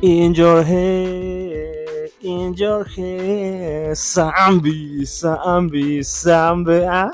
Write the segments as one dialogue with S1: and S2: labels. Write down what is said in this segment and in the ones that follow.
S1: اینجاره اینجا که سمبی سمبی سمبه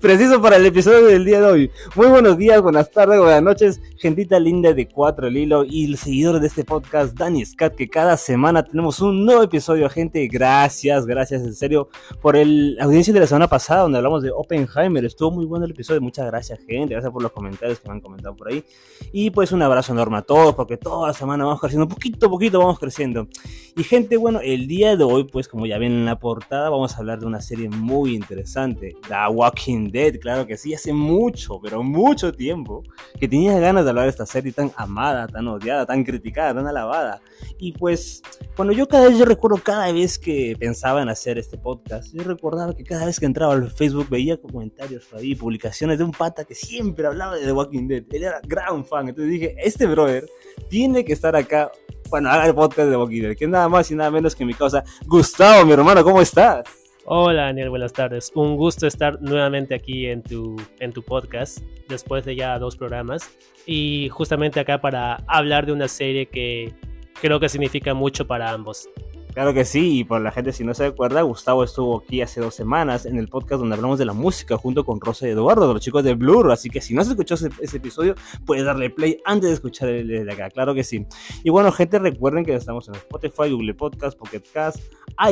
S1: Preciso para el episodio del día de hoy. Muy buenos días, buenas tardes, buenas noches, gentita linda de Cuatro el Hilo y el seguidor de este podcast, Danny Scott, que cada semana tenemos un nuevo episodio, gente. Gracias, gracias en serio por el audiencia de la semana pasada donde hablamos de Oppenheimer. Estuvo muy bueno el episodio. Muchas gracias, gente. Gracias por los comentarios que me han comentado por ahí. Y pues un abrazo enorme a todos, porque toda la semana vamos creciendo, poquito a poquito vamos creciendo. Y gente, bueno, el día de hoy, pues como ya ven en la portada, vamos a hablar de una serie muy interesante, The Walking Dead, claro que sí, hace mucho, pero mucho tiempo que tenía ganas de hablar de esta serie tan amada, tan odiada, tan criticada, tan alabada. Y pues, cuando yo cada vez, yo recuerdo cada vez que pensaba en hacer este podcast, yo recordaba que cada vez que entraba al Facebook veía comentarios ahí, publicaciones de un pata que siempre hablaba de The Walking Dead. Él era gran fan, entonces dije, este brother tiene que estar acá bueno, haga el podcast de Walking Dead, que nada más y nada menos que mi causa. Gustavo, mi hermano, ¿cómo estás?
S2: Hola Daniel, buenas tardes. Un gusto estar nuevamente aquí en tu, en tu podcast, después de ya dos programas. Y justamente acá para hablar de una serie que creo que significa mucho para ambos.
S1: Claro que sí, y por la gente si no se acuerda, Gustavo estuvo aquí hace dos semanas en el podcast donde hablamos de la música junto con Rosa y Eduardo, los chicos de Blur, así que si no se escuchó ese, ese episodio, puedes darle play antes de escuchar el de acá, claro que sí. Y bueno, gente, recuerden que estamos en Spotify, Google Podcast, Pocket Cast,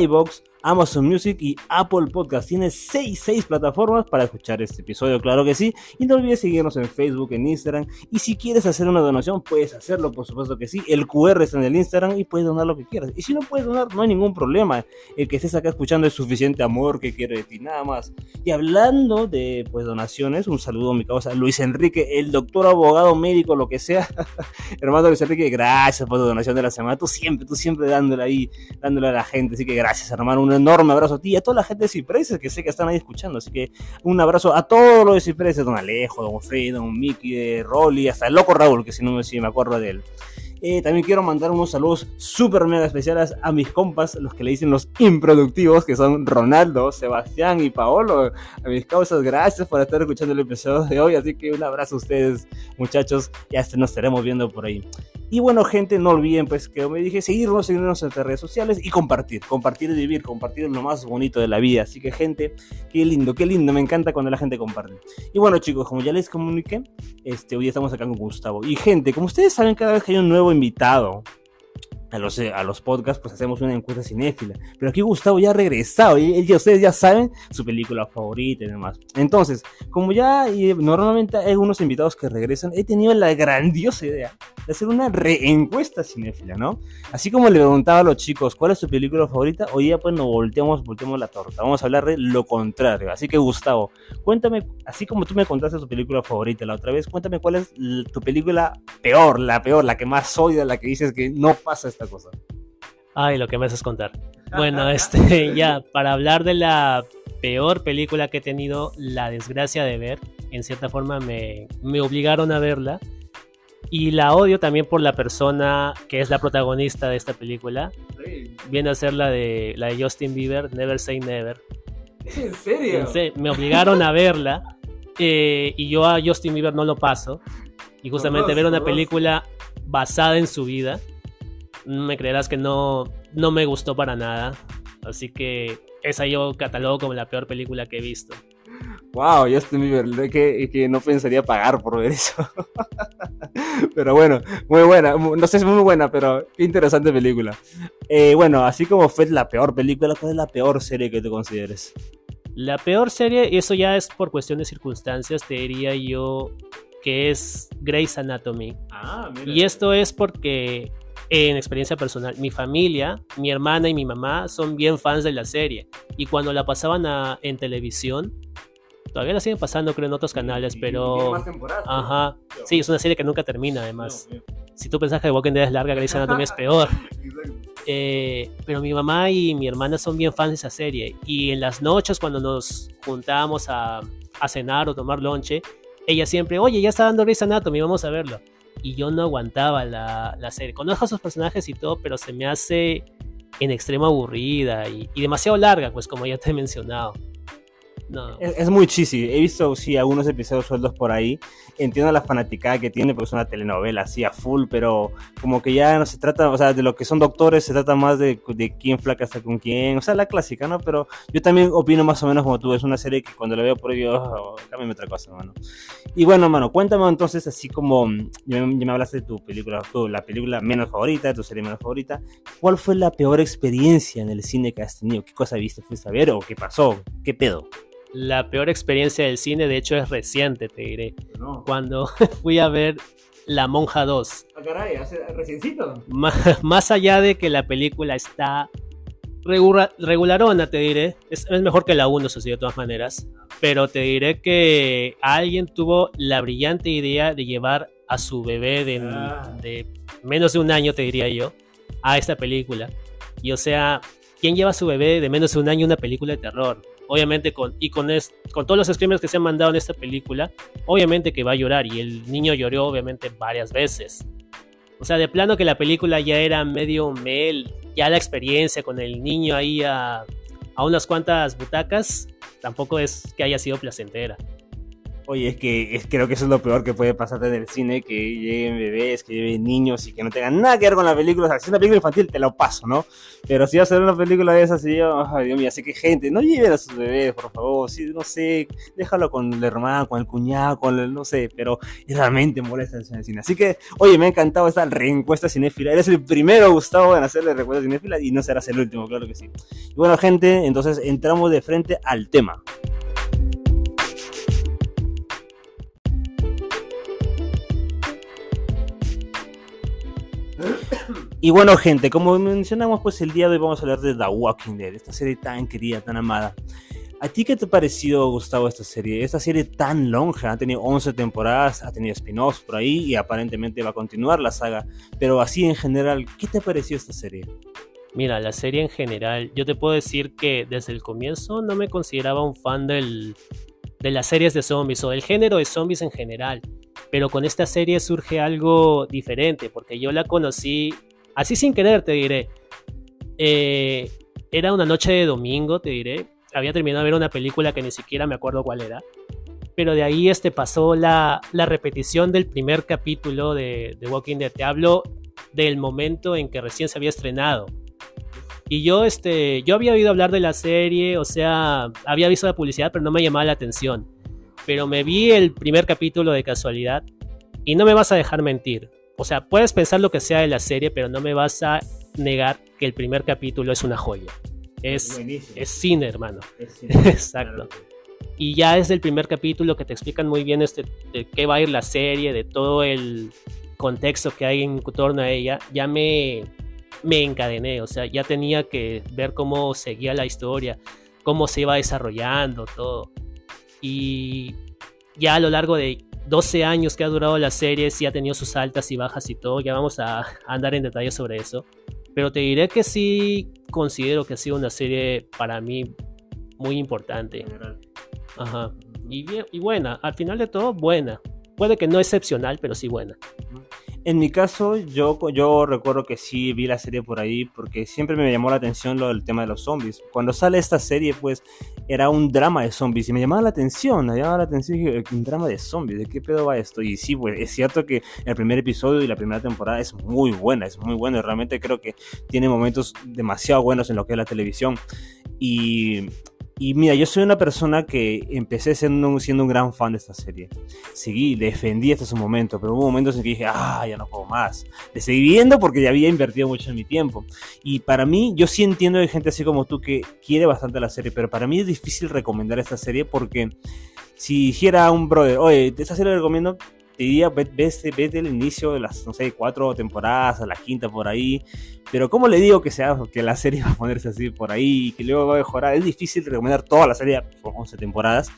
S1: iBox, Amazon Music y Apple Podcast. Tiene 6, 6 plataformas para escuchar este episodio, claro que sí. Y no olvides seguirnos en Facebook, en Instagram. Y si quieres hacer una donación, puedes hacerlo, por supuesto que sí. El QR está en el Instagram y puedes donar lo que quieras. Y si no puedes donar, no hay ningún problema. El que estés acá escuchando es suficiente amor que quiere de ti, nada más. Y hablando de pues donaciones, un saludo a mi causa Luis Enrique, el doctor, abogado, médico, lo que sea. Hermano Luis Enrique, gracias por tu donación de la semana. Tú siempre, tú siempre dándole ahí, dándole a la gente. Así que gracias, hermano. Un enorme abrazo a ti y a toda la gente de Cipreses que sé que están ahí escuchando. Así que un abrazo a todos los de Cipreses, don Alejo, don Fred, don Mickey, de Rolly, hasta el loco Raúl, que si no me, si acuerdo de él. Eh, también quiero mandar unos saludos súper mega especiales a mis compas, los que le dicen los improductivos, que son Ronaldo, Sebastián y Paolo. A mis causas, gracias por estar escuchando el episodio de hoy. Así que un abrazo a ustedes, muchachos. Ya nos estaremos viendo por ahí. Y bueno, gente, no olviden, pues, que me dije, seguirnos, seguirnos en nuestras redes sociales y compartir. Compartir y vivir, compartir lo más bonito de la vida. Así que, gente, qué lindo, qué lindo. Me encanta cuando la gente comparte. Y bueno, chicos, como ya les comuniqué, este, hoy estamos acá con Gustavo. Y, gente, como ustedes saben, cada vez que hay un nuevo invitado a los, a los podcasts, pues hacemos una encuesta cinéfila. Pero aquí Gustavo ya ha regresado y, y ustedes ya saben su película favorita y demás. Entonces, como ya y normalmente hay unos invitados que regresan, he tenido la grandiosa idea de hacer una reencuesta cinéfila, ¿no? Así como le preguntaba a los chicos cuál es su película favorita, hoy ya pues nos volteamos, volteamos la torta. Vamos a hablar de lo contrario. Así que Gustavo, cuéntame, así como tú me contaste tu película favorita la otra vez, cuéntame cuál es tu película peor, la peor, la que más odia, la que dices que no pasa esta cosa.
S2: Ay, lo que me haces contar. Bueno, este, ya, para hablar de la peor película que he tenido la desgracia de ver, en cierta forma me, me obligaron a verla. Y la odio también por la persona que es la protagonista de esta película. Viene a ser la de, la de Justin Bieber, Never Say Never.
S1: ¿En serio?
S2: me obligaron a verla eh, y yo a Justin Bieber no lo paso. Y justamente ver una película basada en su vida me creerás que no, no me gustó para nada. Así que esa yo catalogo como la peor película que he visto.
S1: Wow, Justin Bieber, que, que no pensaría pagar por ver eso. pero bueno, muy buena. No sé si es muy buena, pero qué interesante película. Eh, bueno, así como fue la peor película, ¿cuál es la peor serie que te consideres?
S2: La peor serie, y eso ya es por cuestión de circunstancias, te diría yo que es Grey's Anatomy.
S1: Ah, mira.
S2: Y esto es porque en experiencia personal, mi familia, mi hermana y mi mamá son bien fans de la serie. Y cuando la pasaban a, en televisión, todavía la siguen pasando, creo, en otros canales, pero.
S1: Más temporadas,
S2: Ajá. Sí, es una serie que nunca termina, además. Si tú pensás que The Walking Dead es larga, Grey's Anatomy es peor. Eh, pero mi mamá y mi hermana son bien fans de esa serie. Y en las noches, cuando nos juntábamos a, a cenar o tomar lonche, ella siempre, oye, ya está dando Grey's Anatomy, vamos a verlo y yo no aguantaba la, la, serie. Conozco a sus personajes y todo, pero se me hace en extremo aburrida y, y, demasiado larga, pues como ya te he mencionado.
S1: Es, es muy cheesy. He visto, sí, algunos episodios sueldos por ahí. Entiendo la fanaticada que tiene, porque es una telenovela así a full, pero como que ya no se trata, o sea, de lo que son doctores, se trata más de, de quién flaca está con quién, o sea, la clásica, ¿no? Pero yo también opino más o menos como tú, es una serie que cuando la veo por ahí, oh, cámbiame otra cosa, mano. Y bueno, mano, cuéntame entonces, así como ya, ya me hablaste de tu película, tu- la película menos favorita, de tu serie menos favorita, ¿cuál fue la peor experiencia en el cine que has tenido? ¿Qué cosa viste, fuiste a ver o qué pasó? ¿Qué pedo?
S2: La peor experiencia del cine, de hecho, es reciente, te diré.
S1: No.
S2: Cuando fui a ver La Monja 2.
S1: Ah, caray, hace reciencito.
S2: Má- Más allá de que la película está regula- regularona, te diré. Es, es mejor que la 1, eso sí, de todas maneras. Pero te diré que alguien tuvo la brillante idea de llevar a su bebé de,
S1: Ah.
S2: de menos de un año, te diría yo, a esta película. Y o sea, ¿quién lleva a su bebé de menos de un año a una película de terror? Obviamente, con, y con, es- con todos los screamers que se han mandado en esta película, obviamente que va a llorar. Y el niño lloró, obviamente, varias veces. O sea, de plano que la película ya era medio mel, ya la experiencia con el niño ahí a, a unas cuantas butacas, tampoco es que haya sido placentera.
S1: Oye, es que es- creo que eso es lo peor que puede pasarte en el cine, que lleguen bebés, que lleguen niños y que no tengan nada que ver con la película. O sea, si es una película infantil, te lo paso, ¿no? Pero si vas a ver una película de esas, y yo, ay, Dios mío, sé que gente, no lleven a sus bebés, por favor, sí, no sé, déjalo con el hermano, con el cuñado, con el, no sé, pero realmente molesta en el cine. Así que, oye, me ha encantado esta reencuesta cinéfila. Eres el primero, Gustavo, en hacerle reencuesta cinéfila y no serás el último, claro que sí. Y bueno, gente, entonces entramos de frente al tema. Y bueno, gente, como mencionamos, pues el día de hoy vamos a hablar de The Walking Dead, esta serie tan querida, tan amada. ¿A ti qué te pareció, Gustavo, esta serie? Esta serie tan lonja, ha tenido 11 temporadas, ha tenido spin-offs por ahí y aparentemente va a continuar la saga. Pero así en general, ¿qué te pareció esta serie?
S2: Mira, la serie en general, yo te puedo decir que desde el comienzo no me consideraba un fan del, de las series de zombies o del género de zombies en general. Pero con esta serie surge algo diferente, porque yo la conocí así sin querer, te diré. Eh, era una noche de domingo, te diré. Había terminado de ver una película que ni siquiera me acuerdo cuál era. Pero de ahí este, pasó la, la repetición del primer capítulo de, de Walking Dead. Te hablo del momento en que recién se había estrenado. Y yo, este, yo había oído hablar de la serie, o sea, había visto la publicidad, pero no me llamaba la atención. Pero me vi el primer capítulo de casualidad y no me vas a dejar mentir. O sea, puedes pensar lo que sea de la serie, pero no me vas a negar que el primer capítulo es una joya. Es, es cine, hermano. Exacto. Y ya es el primer capítulo que te explican muy bien este, de qué va a ir la serie, de todo el contexto que hay en torno a ella. Ya me, me encadené, o sea, ya tenía que ver cómo seguía la historia, cómo se iba desarrollando todo. Y ya a lo largo de 12 años que ha durado la serie, sí ha tenido sus altas y bajas y todo, ya vamos a, andar en detalle sobre eso. Pero te diré que sí considero que ha sido una serie para mí muy importante. Ajá. Y, y buena, al final de todo, buena. Puede que no excepcional, pero sí buena.
S1: En mi caso, yo, yo recuerdo que sí vi la serie por ahí porque siempre me llamó la atención lo del tema de los zombies. Cuando sale esta serie, pues era un drama de zombies y me llamaba la atención, me llamaba la atención dije, un drama de zombies, ¿de qué pedo va esto? Y sí, pues es cierto que el primer episodio y la primera temporada es muy buena, es muy buena, realmente creo que tiene momentos demasiado buenos en lo que es la televisión. Y y mira, yo soy una persona que empecé siendo siendo un gran fan de esta serie. Seguí, defendí hasta su momento, pero hubo momentos en que dije, ah, ya no puedo más. Le seguí viendo porque ya había invertido mucho en mi tiempo. Y para mí, yo sí entiendo de gente así como tú que quiere bastante la serie, pero para mí es difícil recomendar esta serie porque si dijera un brother, oye, esta serie la recomiendo, te diría, vete, vete el inicio de las, no sé, cuatro temporadas, a la quinta por ahí. Pero ¿cómo le digo que sea que la serie va a ponerse así por ahí y que luego va a mejorar? Es difícil recomendar toda la serie por 11 temporadas.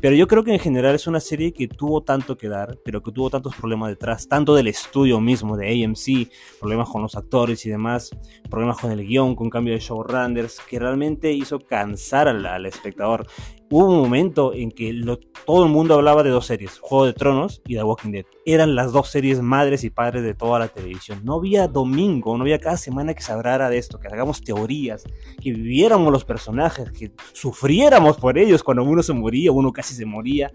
S1: Pero yo creo que en general es una serie que tuvo tanto que dar, pero que tuvo tantos problemas detrás, tanto del estudio mismo, de AMC, problemas con los actores y demás, problemas con el guion, con cambio de showrunners, que realmente hizo cansar al, al espectador. Hubo un momento en que todo el mundo hablaba de dos series, Juego de Tronos y The Walking Dead. Eran las dos series madres y padres de toda la televisión. No había domingo, no había cada semana que se hablara de esto, que hagamos teorías, que viviéramos los personajes, que sufriéramos por ellos cuando uno se moría, uno casi se moría.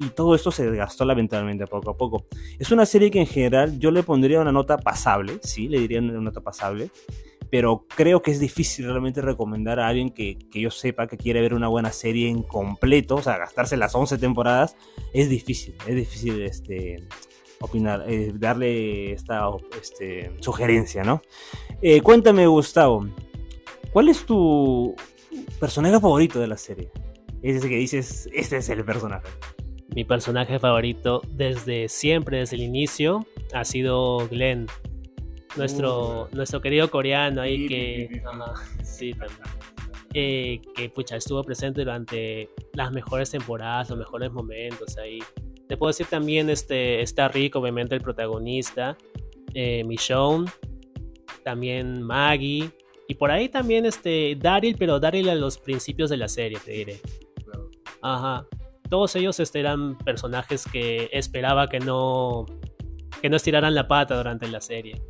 S1: Y todo esto se desgastó lamentablemente poco a poco. Es una serie que en general yo le pondría una nota pasable, sí, le diría una nota pasable pero creo que es difícil realmente recomendar a alguien que, que, yo sepa que quiere ver una buena serie en completo, o sea, gastarse las 11 temporadas, es difícil, es difícil este, opinar, eh, darle esta este, sugerencia, ¿no? Eh, cuéntame, Gustavo, ¿cuál es tu personaje favorito de la serie? Es ese que dices, este es el personaje.
S2: Mi personaje favorito desde siempre, desde el inicio, ha sido Glenn nuestro, nuestro querido coreano ahí que, sí, eh, que pucha, estuvo presente durante las mejores temporadas, los mejores momentos ahí. Te puedo decir también, este, está Rick, obviamente el protagonista, eh, Michonne, también Maggie, y por ahí también este, Daryl, pero Daryl a los principios de la serie, te diré. Ajá. Todos ellos este, eran personajes que esperaba que no, que no estiraran la pata durante la serie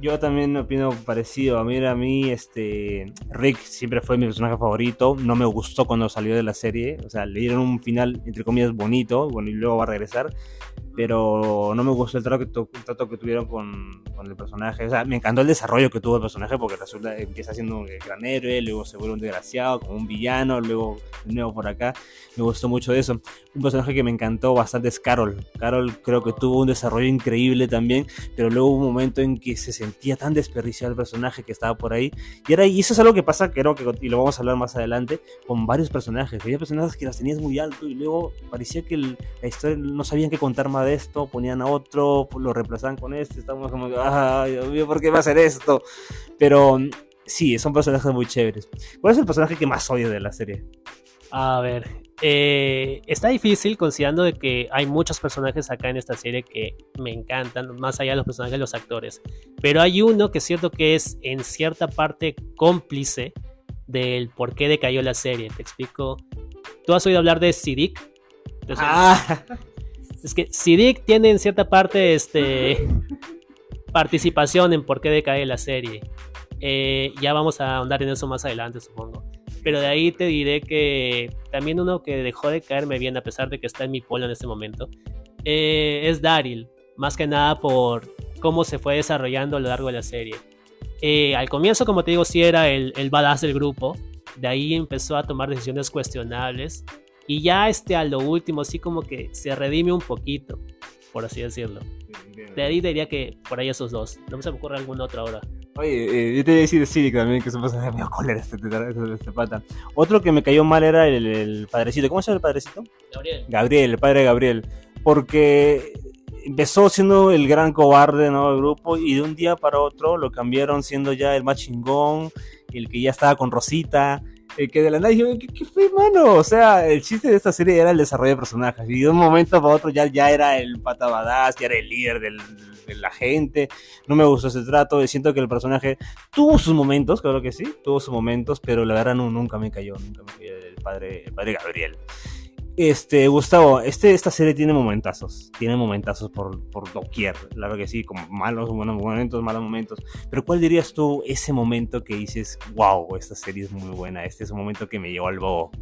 S1: yo también opino parecido. A mí, a mí, este, Rick siempre fue mi personaje favorito. No me gustó cuando salió de la serie. O sea, le dieron un final, entre comillas, bonito. Bueno, y luego va a regresar pero no me gustó el trato que, trato que tuvieron con, con, el personaje. O sea, me encantó el desarrollo que tuvo el personaje porque resulta empieza siendo un gran héroe, luego se vuelve un desgraciado, como un villano, luego de nuevo por acá. Me gustó mucho eso. Un personaje que me encantó bastante es Carol. Carol creo que tuvo un desarrollo increíble también, pero luego hubo un momento en que se sentía tan desperdiciado el personaje que estaba por ahí. Y, era, y eso es algo que pasa, creo que, y lo vamos a hablar más adelante, con varios personajes. Había personajes que las tenías muy alto y luego parecía que la historia no sabían qué contar más esto, ponían a otro, lo reemplazaban con este, estamos como, ay, Dios mío, ¿por qué va a hacer esto? Pero sí, son personajes muy chéveres. ¿Cuál es el personaje que más odio de la serie?
S2: A ver, eh, está difícil considerando de que hay muchos personajes acá en esta serie que me encantan, más allá de los personajes de los actores. Pero hay uno que es cierto que es en cierta parte cómplice del por qué decayó la serie. Te explico. ¿Tú has oído hablar de Sidic? Ah. Es que Sidic tiene en cierta parte este, participación en por qué decae la serie. Eh, ya vamos a ahondar en eso más adelante, supongo. Pero de ahí te diré que también uno que dejó de caerme bien, a pesar de que está en mi polo en este momento, eh, es Daryl. Más que nada por cómo se fue desarrollando a lo largo de la serie. Eh, al comienzo, como te digo, sí era el, el badass del grupo. De ahí empezó a tomar decisiones cuestionables. Y ya este a lo último, así como que se redime un poquito, por así decirlo. De ahí diría que por ahí esos dos. No se me ocurre alguna otra hora.
S1: Oye, eh, yo te voy a decir Civic también, que se pasa a medio cólera este, este, este, pata. Otro que me cayó mal era el, el, padrecito. ¿Cómo se llama el padrecito?
S2: Gabriel.
S1: Gabriel, el padre de Gabriel. Porque empezó siendo el gran cobarde ¿no? del grupo y de un día para otro lo cambiaron siendo ya el más chingón, el que ya estaba con Rosita, el que de la nada dije, ¿qué, fue, mano? O sea, el chiste de esta serie era el desarrollo de personajes. Y de un momento para otro ya, ya era el pata badass, ya era el líder de la gente. No me gustó ese trato. Siento que el personaje tuvo sus momentos, claro que sí, tuvo sus momentos, pero la verdad no, nunca me cayó, nunca me cayó el padre, el padre Gabriel. Este, Gustavo, este, esta serie tiene momentazos, tiene momentazos por, por doquier, claro que sí, como malos, buenos momentos, malos momentos, pero ¿cuál dirías tú ese momento que dices, wow, esta serie es muy buena, este es un momento que me llevó al bobo?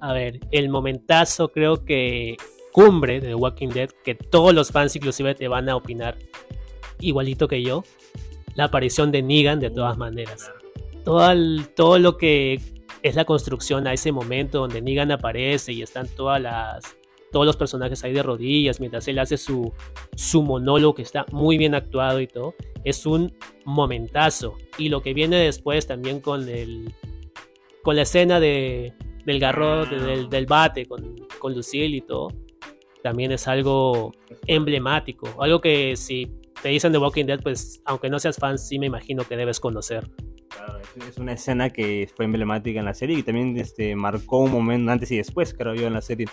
S2: A ver, el momentazo creo que cumbre de The Walking Dead, que todos los fans inclusive te van a opinar igualito que yo, la aparición de Negan de todas maneras. Todo, todo lo que es la construcción a ese momento donde Negan aparece y están todas las todos los personajes ahí de rodillas mientras él hace su, su monólogo que está muy bien actuado y todo. Es un momentazo. Y lo que viene después también con el con la escena de, del garrote, del, del, bate con, con Lucille y todo, también es algo emblemático. Algo que si te dicen de Walking Dead, pues aunque no seas fan, sí me imagino que debes conocer
S1: es una escena que fue emblemática en la serie y también este, marcó un momento antes y después, creo yo, en la serie.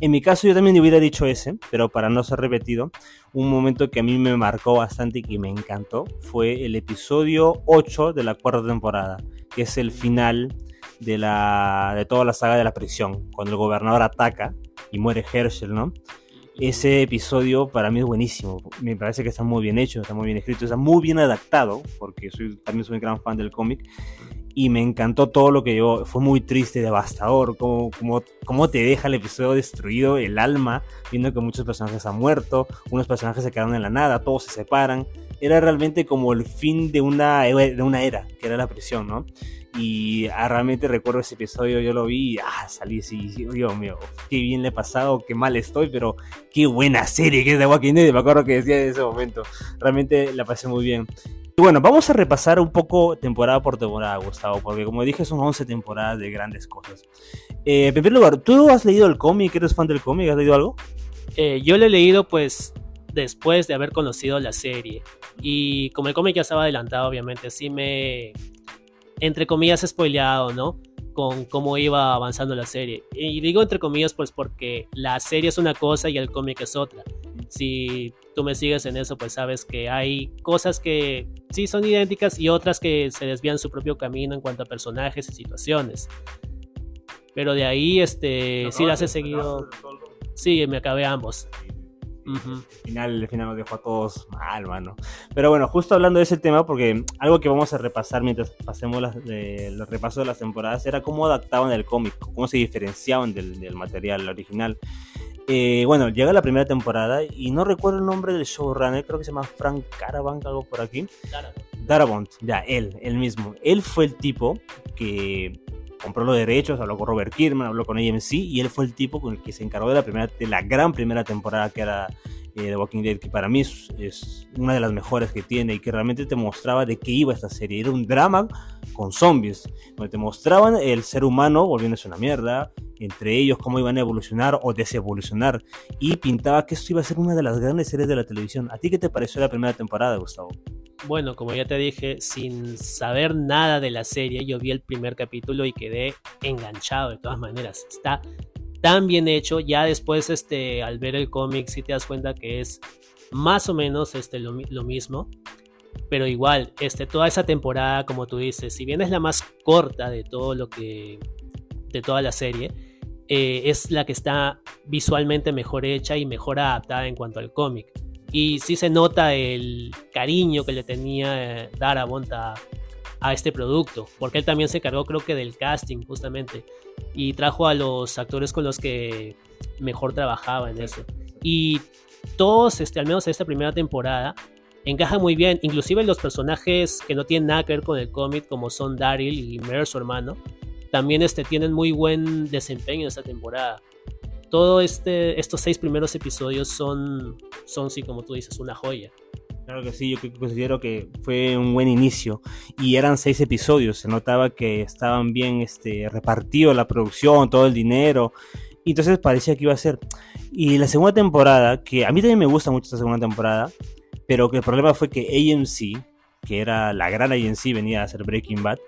S1: En mi caso, yo también hubiera dicho ese, pero para no ser repetido, un momento que a mí me marcó bastante y que me encantó fue el episodio 8 de la cuarta temporada, que es el final de, la, de toda la saga de la prisión, cuando el gobernador ataca y muere Herschel, ¿no? Ese episodio para mí es buenísimo, me parece que está muy bien hecho, está muy bien escrito, está muy bien adaptado, porque soy, también soy un gran fan del cómic, y me encantó todo lo que yo, fue muy triste, devastador, como, como, como te deja el episodio destruido, el alma, viendo que muchos personajes han muerto, unos personajes se quedaron en la nada, todos se separan, era realmente como el fin de una, de una era, que era la prisión, ¿no? Y realmente recuerdo ese episodio, yo lo vi y ah, salí así, Dios mío, qué bien le he pasado, qué mal estoy, pero qué buena serie que es de Walking Dead, me acuerdo que decía en ese momento, realmente la pasé muy bien. Bueno, vamos a repasar un poco temporada por temporada, Gustavo, porque como dije son 11 temporadas de grandes cosas. Eh, en primer lugar, ¿tú has leído el cómic? ¿Eres fan del cómic? ¿Has leído algo?
S2: Eh, yo lo he leído pues después de haber conocido la serie. Y como el cómic ya estaba adelantado, obviamente, sí me, entre comillas, spoileado, ¿no? Con cómo iba avanzando la serie. Y digo entre comillas, pues porque la serie es una cosa y el cómic es otra. Si tú me sigues en eso, pues sabes que hay cosas que sí son idénticas y otras que se desvían su propio camino en cuanto a personajes y situaciones. Pero de ahí, este, sí las he seguido. Sí, me acabé ambos.
S1: Final, el final nos dejó a todos mal, mano. Pero bueno, justo hablando de ese tema, porque algo que vamos a repasar mientras pasemos las, los repasos de las temporadas era cómo adaptaban el cómic, cómo se diferenciaban del, del material original. Eh, bueno, llega la primera temporada y no recuerdo el nombre del showrunner, creo que se llama Frank Caravan, algo por aquí. Darabont. ya, él, él mismo. Él fue el tipo que compró los derechos, habló con Robert Kirkman, habló con AMC y él fue el tipo con el que se encargó de la primera, de la gran primera temporada que era eh, The Walking Dead, que para mí es, una de las mejores que tiene y que realmente te mostraba de qué iba esta serie. Era un drama con zombies, donde te mostraban el ser humano volviéndose una mierda, entre ellos cómo iban a evolucionar o desevolucionar, y pintaba que esto iba a ser una de las grandes series de la televisión. ¿A ti qué te pareció la primera temporada, Gustavo?
S2: Bueno, como ya te dije, sin saber nada de la serie, yo vi el primer capítulo y quedé enganchado de todas maneras. Está tan bien hecho. Ya después, este, al ver el cómic, sí te das cuenta que es más o menos este, lo, mismo. Pero igual, este, toda esa temporada, como tú dices, si bien es la más corta de todo lo que. de toda la serie, eh, es la que está visualmente mejor hecha y mejor adaptada en cuanto al cómic. Y sí se nota el cariño que le tenía eh, Darabont a, a este producto, porque él también se cargó creo que del casting justamente y trajo a los actores con los que mejor trabajaba en eso. Y todos, este, al menos en esta primera temporada, encaja muy bien, inclusive los personajes que no tienen nada que ver con el cómic, como son Daryl y Mer, su hermano, también este, tienen muy buen desempeño en esta temporada. Todos este, estos seis primeros episodios son, son, sí, como tú dices, una joya.
S1: Claro que sí, yo considero que fue un buen inicio. Y eran seis episodios, se notaba que estaban bien este, repartidos la producción, todo el dinero. Y entonces parecía que iba a ser. Y la segunda temporada, que a mí también me gusta mucho esta segunda temporada, pero que el problema fue que AMC, que era la gran AMC, venía a hacer Breaking Bad,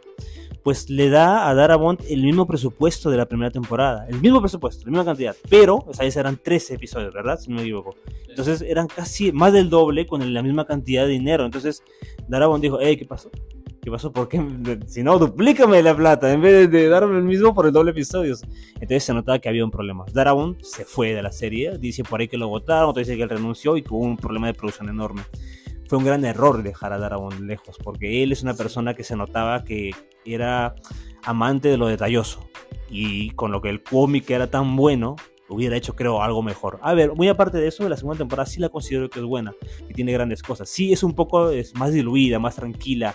S1: pues le da a Darabont el mismo presupuesto de la primera temporada. El mismo presupuesto, la misma cantidad. Pero, o sea, eran 13 episodios, ¿verdad? Si no me equivoco. Entonces eran casi más del doble con la misma cantidad de dinero. Entonces Darabont dijo, hey, ¿qué pasó? ¿Qué pasó? ¿Por qué? Si no, duplícame la plata en vez de darme el mismo por el doble episodios. Entonces se notaba que había un problema. Darabont se fue de la serie. Dice por ahí que lo votaron, otro dice que él renunció y hubo un problema de producción enorme fue un gran error dejar a Darabont lejos, porque él es una persona que se notaba que era amante de lo detalloso. Y con lo que el cómic era tan bueno, hubiera hecho, creo, algo mejor. A ver, muy aparte de eso, la segunda temporada sí la considero que es buena, que tiene grandes cosas. Sí, es un poco es más diluida, más tranquila,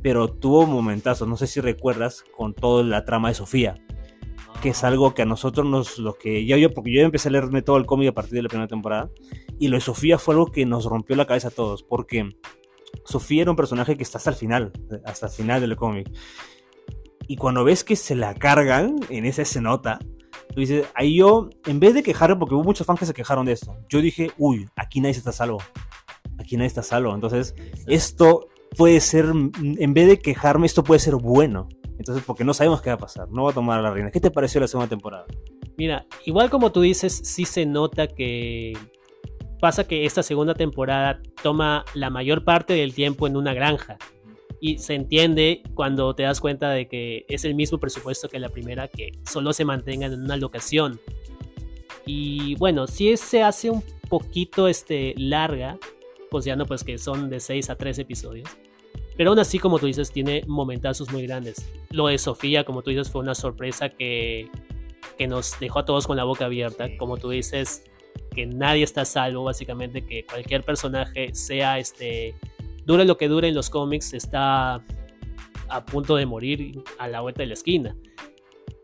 S1: pero tuvo momentazos, no sé si recuerdas, con toda la trama de Sofía que es algo que a nosotros nos, lo que ya yo, porque yo empecé a leerme todo el cómic a partir de la primera temporada, y lo de Sofía fue algo que nos rompió la cabeza a todos, porque Sofía era un personaje que está hasta el final, hasta el final del cómic. Y cuando ves que se la cargan en esa escenota, tú dices, ahí yo, en vez de quejarme, porque hubo muchos fans que se quejaron de esto, yo dije, uy, aquí nadie está salvo. Aquí nadie está salvo. Entonces, esto puede ser, en vez de quejarme, esto puede ser bueno. Entonces, porque no sabemos qué va a pasar, no va a tomar a la reina. ¿Qué te pareció la segunda temporada?
S2: Mira, igual como tú dices, sí se nota que pasa que esta segunda temporada toma la mayor parte del tiempo en una granja. Y se entiende cuando te das cuenta de que es el mismo presupuesto que la primera, que solo se mantengan en una locación. Y bueno, si se hace un poquito este, larga, considerando pues que son de 6 a 3 episodios. Pero aún así, como tú dices, tiene momentazos muy grandes. Lo de Sofía, como tú dices, fue una sorpresa que, que nos dejó a todos con la boca abierta. Como tú dices, que nadie está salvo, básicamente, que cualquier personaje sea este. Dure lo que dure en los cómics, está a punto de morir a la vuelta de la esquina.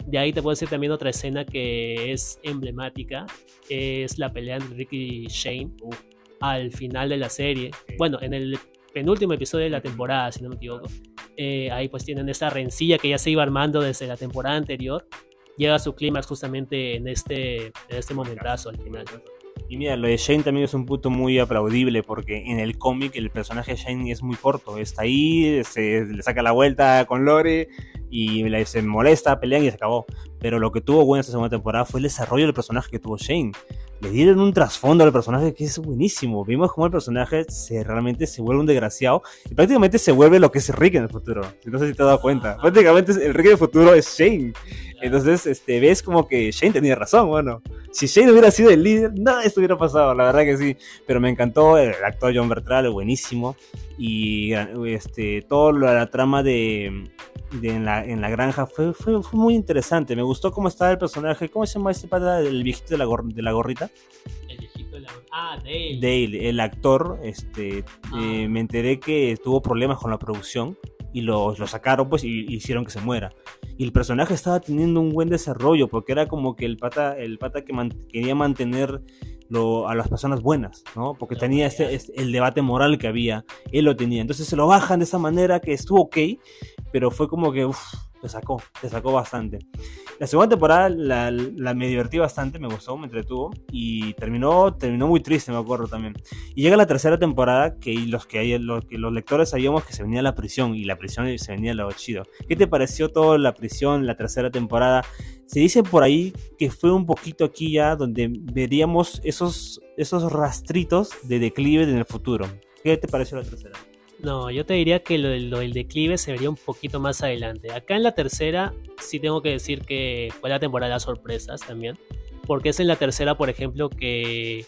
S2: De ahí te puedo decir también otra escena que es emblemática, es la pelea entre Ricky y Shane al final de la serie. Bueno, en el penúltimo episodio de la temporada, si no me equivoco. Eh, ahí pues tienen esa rencilla que ya se iba armando desde la temporada anterior. Llega a su clímax justamente en este, en este momentazo al final.
S1: Y mira, lo de Shane también es un punto muy aplaudible porque en el cómic el personaje de Shane es muy corto. Está ahí, se le saca la vuelta con Lore y se molesta, pelean y se acabó. Pero lo que tuvo bueno esta segunda temporada fue el desarrollo del personaje que tuvo Shane. Le dieron un trasfondo al personaje que es buenísimo. Vimos cómo el personaje se, realmente se vuelve un desgraciado y prácticamente se vuelve lo que es Rick en el futuro. No sé si te has dado cuenta. Prácticamente el Rick del futuro es Shane. Entonces, este, ves como que Shane tenía razón, bueno. Si Shane hubiera sido el líder, nada de esto hubiera pasado, la verdad que sí. Pero me encantó el actor John Bertrand, buenísimo. Y este, toda la trama de, en, la, en, la, granja fue, fue, fue, muy interesante. Me gustó cómo estaba el personaje. ¿Cómo se llama este padre, el viejito de la, de la gorrita?
S2: El viejito de la gorrita. Ah, Dale.
S1: Dale, el actor. Este, ah. eh, me enteré que tuvo problemas con la producción y lo, lo sacaron pues y, hicieron que se muera. Y el personaje estaba teniendo un buen desarrollo porque era como que el pata, el pata que quería mantener a las personas buenas, ¿no? Porque tenía este, este, el debate moral que había, él lo tenía. Entonces se lo bajan de esa manera que estuvo ok, pero fue como que, uff, te sacó, te sacó bastante. La segunda temporada la, la, me divertí bastante, me gustó, me entretuvo y terminó, terminó muy triste, me acuerdo también. Y llega la tercera temporada que los que, hay, los, lectores sabíamos que se venía la prisión y la prisión se venía lo chido. ¿Qué te pareció toda la prisión, la tercera temporada? Se dice por ahí que fue un poquito aquí ya donde veríamos esos, esos rastritos de declive en el futuro. ¿Qué te pareció la tercera?
S2: No, yo te diría que lo, del declive se vería un poquito más adelante. Acá en la tercera sí tengo que decir que fue la temporada de sorpresas también. Porque es en la tercera, por ejemplo, que,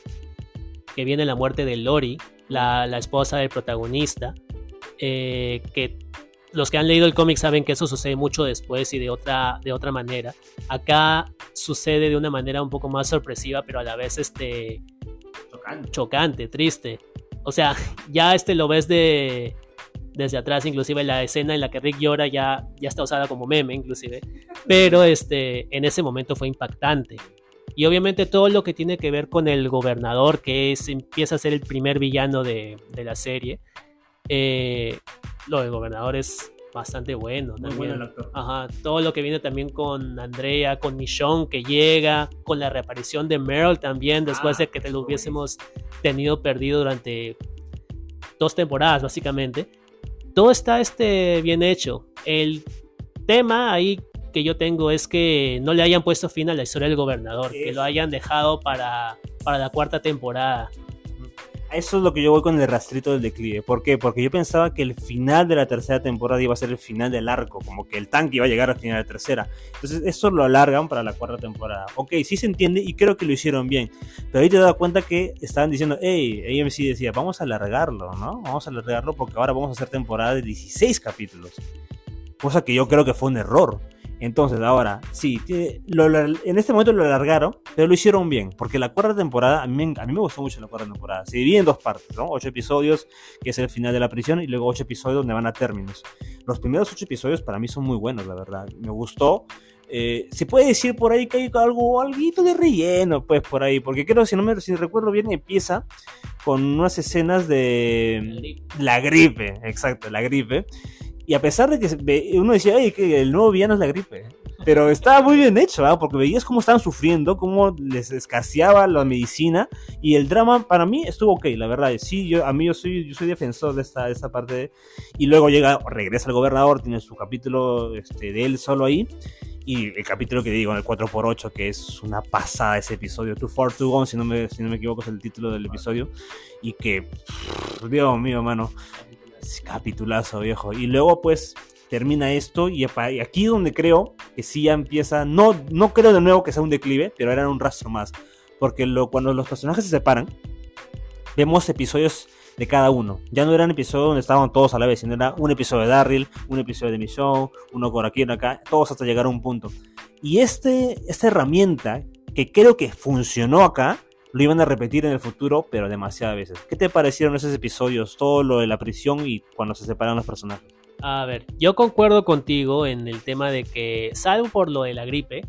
S2: que viene la muerte de Lori, la, esposa del protagonista. Eh, que los que han leído el cómic saben que eso sucede mucho después y de otra, de otra manera. Acá sucede de una manera un poco más sorpresiva, pero a la vez este, chocante triste. O sea, ya este lo ves de desde atrás, inclusive la escena en la que Rick llora ya, ya está usada como meme, inclusive. Pero este, en ese momento fue impactante. Y obviamente todo lo que tiene que ver con el gobernador, que es, empieza a ser el primer villano de, de la serie. Eh, lo del gobernador es bastante bueno. Muy bueno el actor. Ajá, todo lo que viene también con Andrea, con Michonne que llega, con la reaparición de Meryl también, después de ah, que te lo hubiésemos tenido perdido durante dos temporadas, básicamente. Todo está este, bien hecho. El tema ahí que yo tengo es que no le hayan puesto fin a la historia del gobernador, que lo hayan dejado para, para la cuarta temporada
S1: eso es lo que yo voy con el rastrito del declive. ¿Por qué? Porque yo pensaba que el final de la tercera temporada iba a ser el final del arco, como que el tanque iba a llegar al final de la tercera. Entonces, eso lo alargan para la cuarta temporada. Ok, sí se entiende y creo que lo hicieron bien. Pero ahí te das cuenta que estaban diciendo, hey, AMC decía, vamos a alargarlo, ¿no? Vamos a alargarlo porque ahora vamos a hacer temporada de 16 capítulos. Cosa que yo creo que fue un error. Entonces, ahora, sí, en este momento lo alargaron, pero lo hicieron bien, porque la cuarta temporada, a mí, a mí me gustó mucho la cuarta temporada. Se divide en dos partes, ¿no? Ocho episodios, que es el final de la prisión, y luego ocho episodios donde van a términos. Los primeros ocho episodios para mí son muy buenos, la verdad. Me gustó. Eh, se puede decir por ahí que hay algo, algo de relleno, pues por ahí, porque creo, si no me si recuerdo bien, empieza con unas escenas de la gripe, exacto, la gripe. Y a pesar de que uno decía, que el nuevo villano es la gripe. Pero estaba muy bien hecho, ¿ah? porque veías cómo estaban sufriendo, cómo les escaseaba la medicina. Y el drama para mí estuvo ok, la verdad. Sí, yo, a mí yo soy, yo soy defensor de esta, esta parte. Y luego llega, regresa el gobernador, tiene su capítulo este, de él solo ahí. Y el capítulo que digo, el 4x8, que es una pasada ese episodio, Too Far Too Gone, si no me, si no me equivoco es el título del episodio. Y que, Dios mío, mano Capitulazo, viejo. Y luego, pues, termina esto y aquí donde creo que sí ya empieza, no, no creo de nuevo que sea un declive, pero era un rastro más. Porque lo, cuando los personajes se separan, vemos episodios de cada uno. Ya no eran episodios donde estaban todos a la vez, sino era un episodio de Darryl, un episodio de Mission, uno por aquí, uno acá, todos hasta llegar a un punto. Y este, esta herramienta, que creo que funcionó acá, lo iban a repetir en el futuro, pero demasiadas veces. ¿Qué te parecieron esos episodios? Todo lo de la prisión y cuando se separan los personajes.
S2: A ver, yo concuerdo contigo en el tema de que, salvo por lo de la gripe,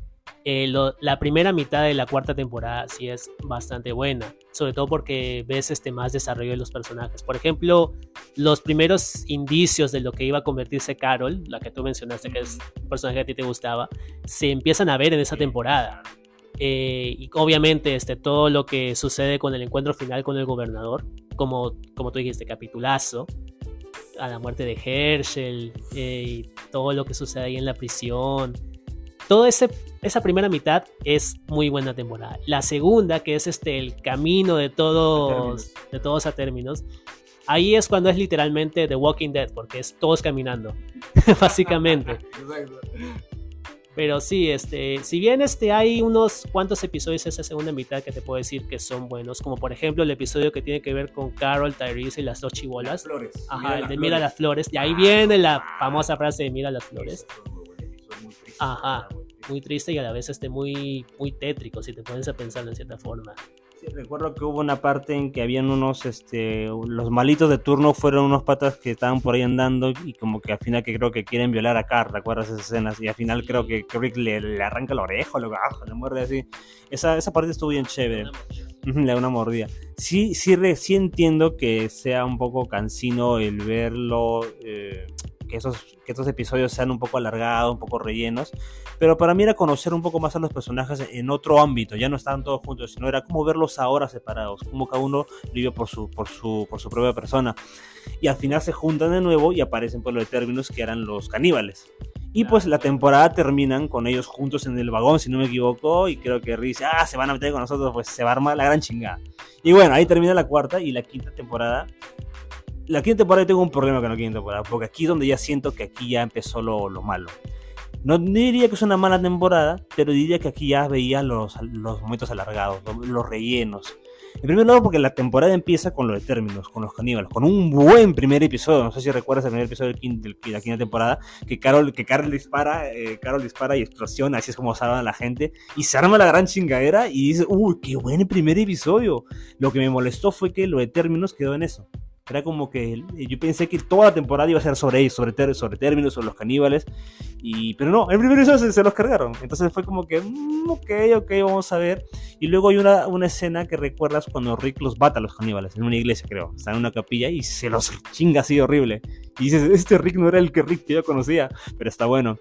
S2: eh, la primera mitad de la cuarta temporada sí es bastante buena, sobre todo porque ves este más desarrollo de los personajes. Por ejemplo, los primeros indicios de lo que iba a convertirse Carol, la que tú mencionaste que es un personaje que a ti te gustaba, se empiezan a ver en esa temporada. Eh, y obviamente este, todo lo que sucede con el encuentro final con el gobernador, como, como tú dijiste, capitulazo, a la muerte de Herschel eh, y todo lo que sucede ahí en la prisión. Toda esa primera mitad es muy buena temporada. La segunda, que es este, el camino de todos, de todos a términos, ahí es cuando es literalmente The Walking Dead, porque es todos caminando, básicamente. Pero sí, este, si bien este, hay unos cuantos episodios de esa segunda mitad que te puedo decir que son buenos, como por ejemplo el episodio que tiene que ver con Carol, Tyrese y las dos chibolas.
S1: flores.
S2: Ajá, el de Mira las flores. Y ahí viene la famosa frase de Mira las flores. Ajá, muy triste y a la vez este, muy, muy tétrico, si te pones a pensarlo en cierta forma
S1: recuerdo que hubo una parte en que habían unos, este, los malitos de turno fueron unos patas que estaban por ahí andando y como que al final que creo que quieren violar a Carl, ¿recuerdas esas escenas? Y al final creo que, Rick le, arranca la oreja, lo le muerde así. Esa, esa parte estuvo bien chévere. Le da una mordida. Sí, sí, sí entiendo que sea un poco cansino el verlo, eh, que, esos, que estos episodios sean un poco alargados, un poco rellenos, pero para mí era conocer un poco más a los personajes en otro ámbito, ya no estaban todos juntos, sino era como verlos ahora separados, como cada uno vive por su, por su, por su propia persona. Y al final se juntan de nuevo y aparecen por los términos que eran los caníbales. Y pues la temporada terminan con ellos juntos en el vagón, si no me equivoco, y creo que Riz, ah, se van a meter con nosotros, pues se va a armar la gran chingada. Y bueno, ahí termina la cuarta y la quinta temporada la quinta temporada tengo un problema con la quinta temporada, porque aquí es donde ya siento que aquí ya empezó lo, lo malo. No, diría que es una mala temporada, pero diría que aquí ya veía los, los momentos alargados, los, rellenos. En primer lugar, porque la temporada empieza con los de términos, con los caníbales, con un buen primer episodio. No sé si recuerdas el primer episodio de la quinta temporada, que Carol, que Carol dispara, eh, Carol dispara y explosiona, así es como salvan a la gente, y se arma la gran chingadera y dice, uy, qué buen primer episodio. Lo que me molestó fue que lo de términos quedó en eso. Era como que yo pensé que toda la temporada iba a ser sobre ellos, sobre, sobre términos, sobre los caníbales. Y, pero no, el primer episodio se, los cargaron. Entonces fue como que, mm, ok, ok, vamos a ver. Y luego hay una, una escena que recuerdas cuando Rick los bata a los caníbales, en una iglesia creo. Está en una capilla y se los chinga así horrible. Y dices, este Rick no era el que Rick que yo conocía, pero está bueno.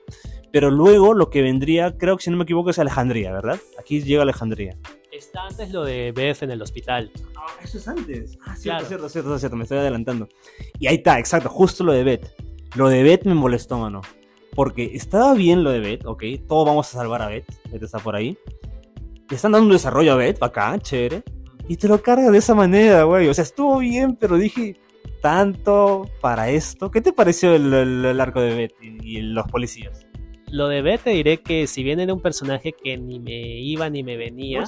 S1: Pero luego lo que vendría, creo que si no me equivoco, es Alejandría, ¿verdad? Aquí llega Alejandría.
S2: Está antes lo de Beth en el hospital.
S1: Ah, eso es antes. Ah, cierto, cierto, cierto, cierto, me estoy adelantando. Y ahí está, exacto, justo lo de Beth. Lo de Beth me molestó, mano. Porque estaba bien lo de Beth, ok, todos vamos a salvar a Beth, Beth está por ahí. Le están dando un desarrollo a Beth, bacán, chévere. Y te lo carga de esa manera, güey. O sea, estuvo bien, pero dije, tanto para esto. ¿Qué te pareció el, arco de Beth y los policías?
S2: Lo de Beth te diré que si bien era un personaje que ni me iba ni me venía,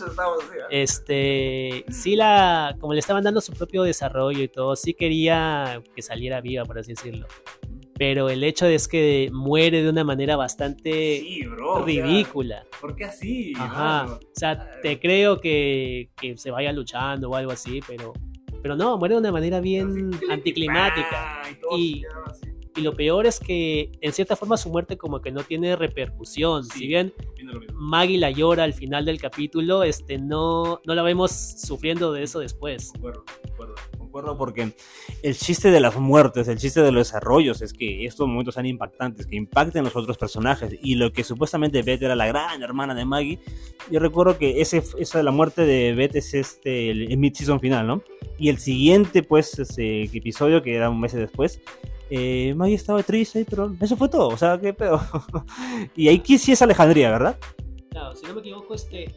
S2: este, sí la, como le estaban dando su propio desarrollo y todo, sí quería que saliera viva, por así decirlo. Pero el hecho es que muere de una manera bastante ridícula.
S1: ¿Por qué así?
S2: Ajá. O sea, te creo que, que se vaya luchando o algo así, pero pero no, muere de una manera bien anticlimática. Y, y lo peor es que en cierta forma su muerte como que no tiene repercusión. si bien Maggie la llora al final del capítulo, este no, no la vemos sufriendo de eso después.
S1: Concuerdo, concuerdo, concuerdo porque el chiste de las muertes, el chiste de los desarrollos es que estos momentos sean impactantes, que impacten los otros personajes. Y lo que supuestamente Beth era la gran hermana de Maggie, yo recuerdo que ese, esa de la muerte de Beth es este, el, mid-season final, ¿no? Y el siguiente, pues, ese episodio, que era un mes después, eh, Maggie estaba triste, pero eso fue todo, o sea, qué pedo. y ahí sí es Alejandría, ¿verdad?
S2: Claro, si no me equivoco, este,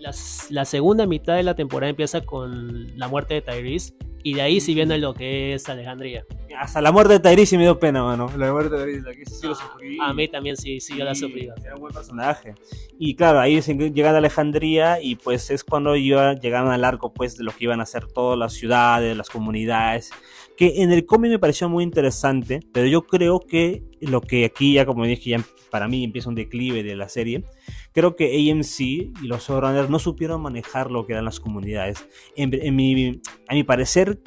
S2: la segunda mitad de la temporada empieza con la muerte de Tyrese y de ahí sí viene lo que es Alejandría.
S1: Hasta la muerte de Tyrese me dio pena, mano. La muerte de Tyrese, aquí sí lo sufrí.
S2: A mí también sí, sí, yo la sufrí.
S1: Era un buen personaje. Y claro, ahí llegan a Alejandría y pues es cuando iba, llegaron al arco pues de lo que iban a hacer todas las ciudades, las comunidades. Que en el cómic me pareció muy interesante, pero yo creo que lo que aquí ya como dije, ya para mí empieza un declive de la serie. Creo que AMC y los showrunners no supieron manejar lo que eran las comunidades. En, mi, a mi parecer,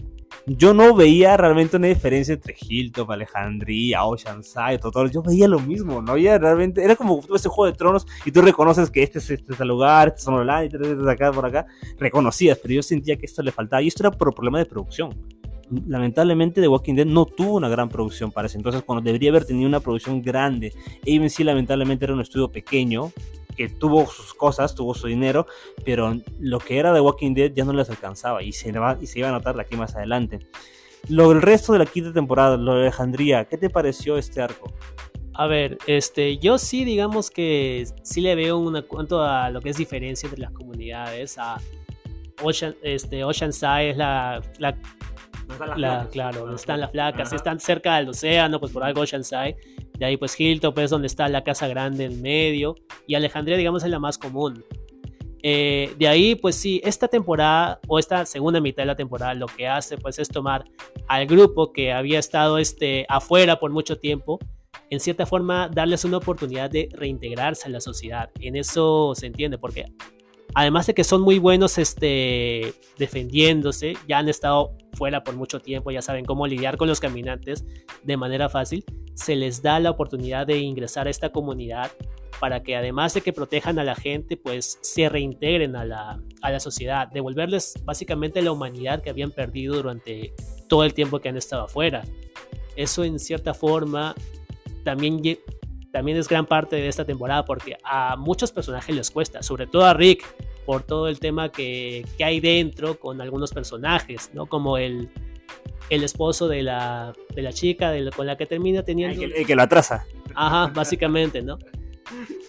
S1: yo no veía realmente una diferencia entre Hilltop, Alejandría, Oceanside, todo. Yo veía lo mismo, no había realmente. Era como ese juego de tronos y tú reconoces que este es este, es el lugar, este es online, este es acá, por acá. Reconocías, pero yo sentía que esto le faltaba. Y esto era por problema de producción lamentablemente The Walking Dead no tuvo una gran producción para ese entonces, cuando debería haber tenido una producción grande. AMC lamentablemente era un estudio pequeño, que tuvo sus cosas, tuvo su dinero, pero lo que era The Walking Dead ya no les alcanzaba y se, va, y se iba a notar aquí más adelante. Lo el resto de la quinta temporada, lo de Alejandría, ¿qué te pareció este arco?
S2: A ver, este, yo sí digamos que sí le veo una cuanto a lo que es diferencia entre las comunidades. A Ocean, este, es la la, claro, están las flacas, están cerca del océano, pues por algo Oceanside. De ahí pues Hilltop es donde está la casa grande en medio. Y Alejandría, digamos, es la más común. Eh, de ahí, pues sí, esta temporada o esta segunda mitad de la temporada lo que hace pues es tomar al grupo que había estado este, afuera por mucho tiempo, en cierta forma darles una oportunidad de reintegrarse a la sociedad. En eso se entiende, porque además de que son muy buenos este, defendiéndose, ya han estado fuera por mucho tiempo, ya saben cómo lidiar con los caminantes de manera fácil, se les da la oportunidad de ingresar a esta comunidad para que además de que protejan a la gente, pues se reintegren a la, a la sociedad, devolverles básicamente la humanidad que habían perdido durante todo el tiempo que han estado afuera. Eso en cierta forma también también es gran parte de esta temporada porque a muchos personajes les cuesta, sobre todo a Rick, por todo el tema que, que hay dentro con algunos personajes, ¿no? Como el, el esposo de la, de la chica con la que termina teniendo...
S1: El que, el que lo atrasa.
S2: Ajá, básicamente, ¿no?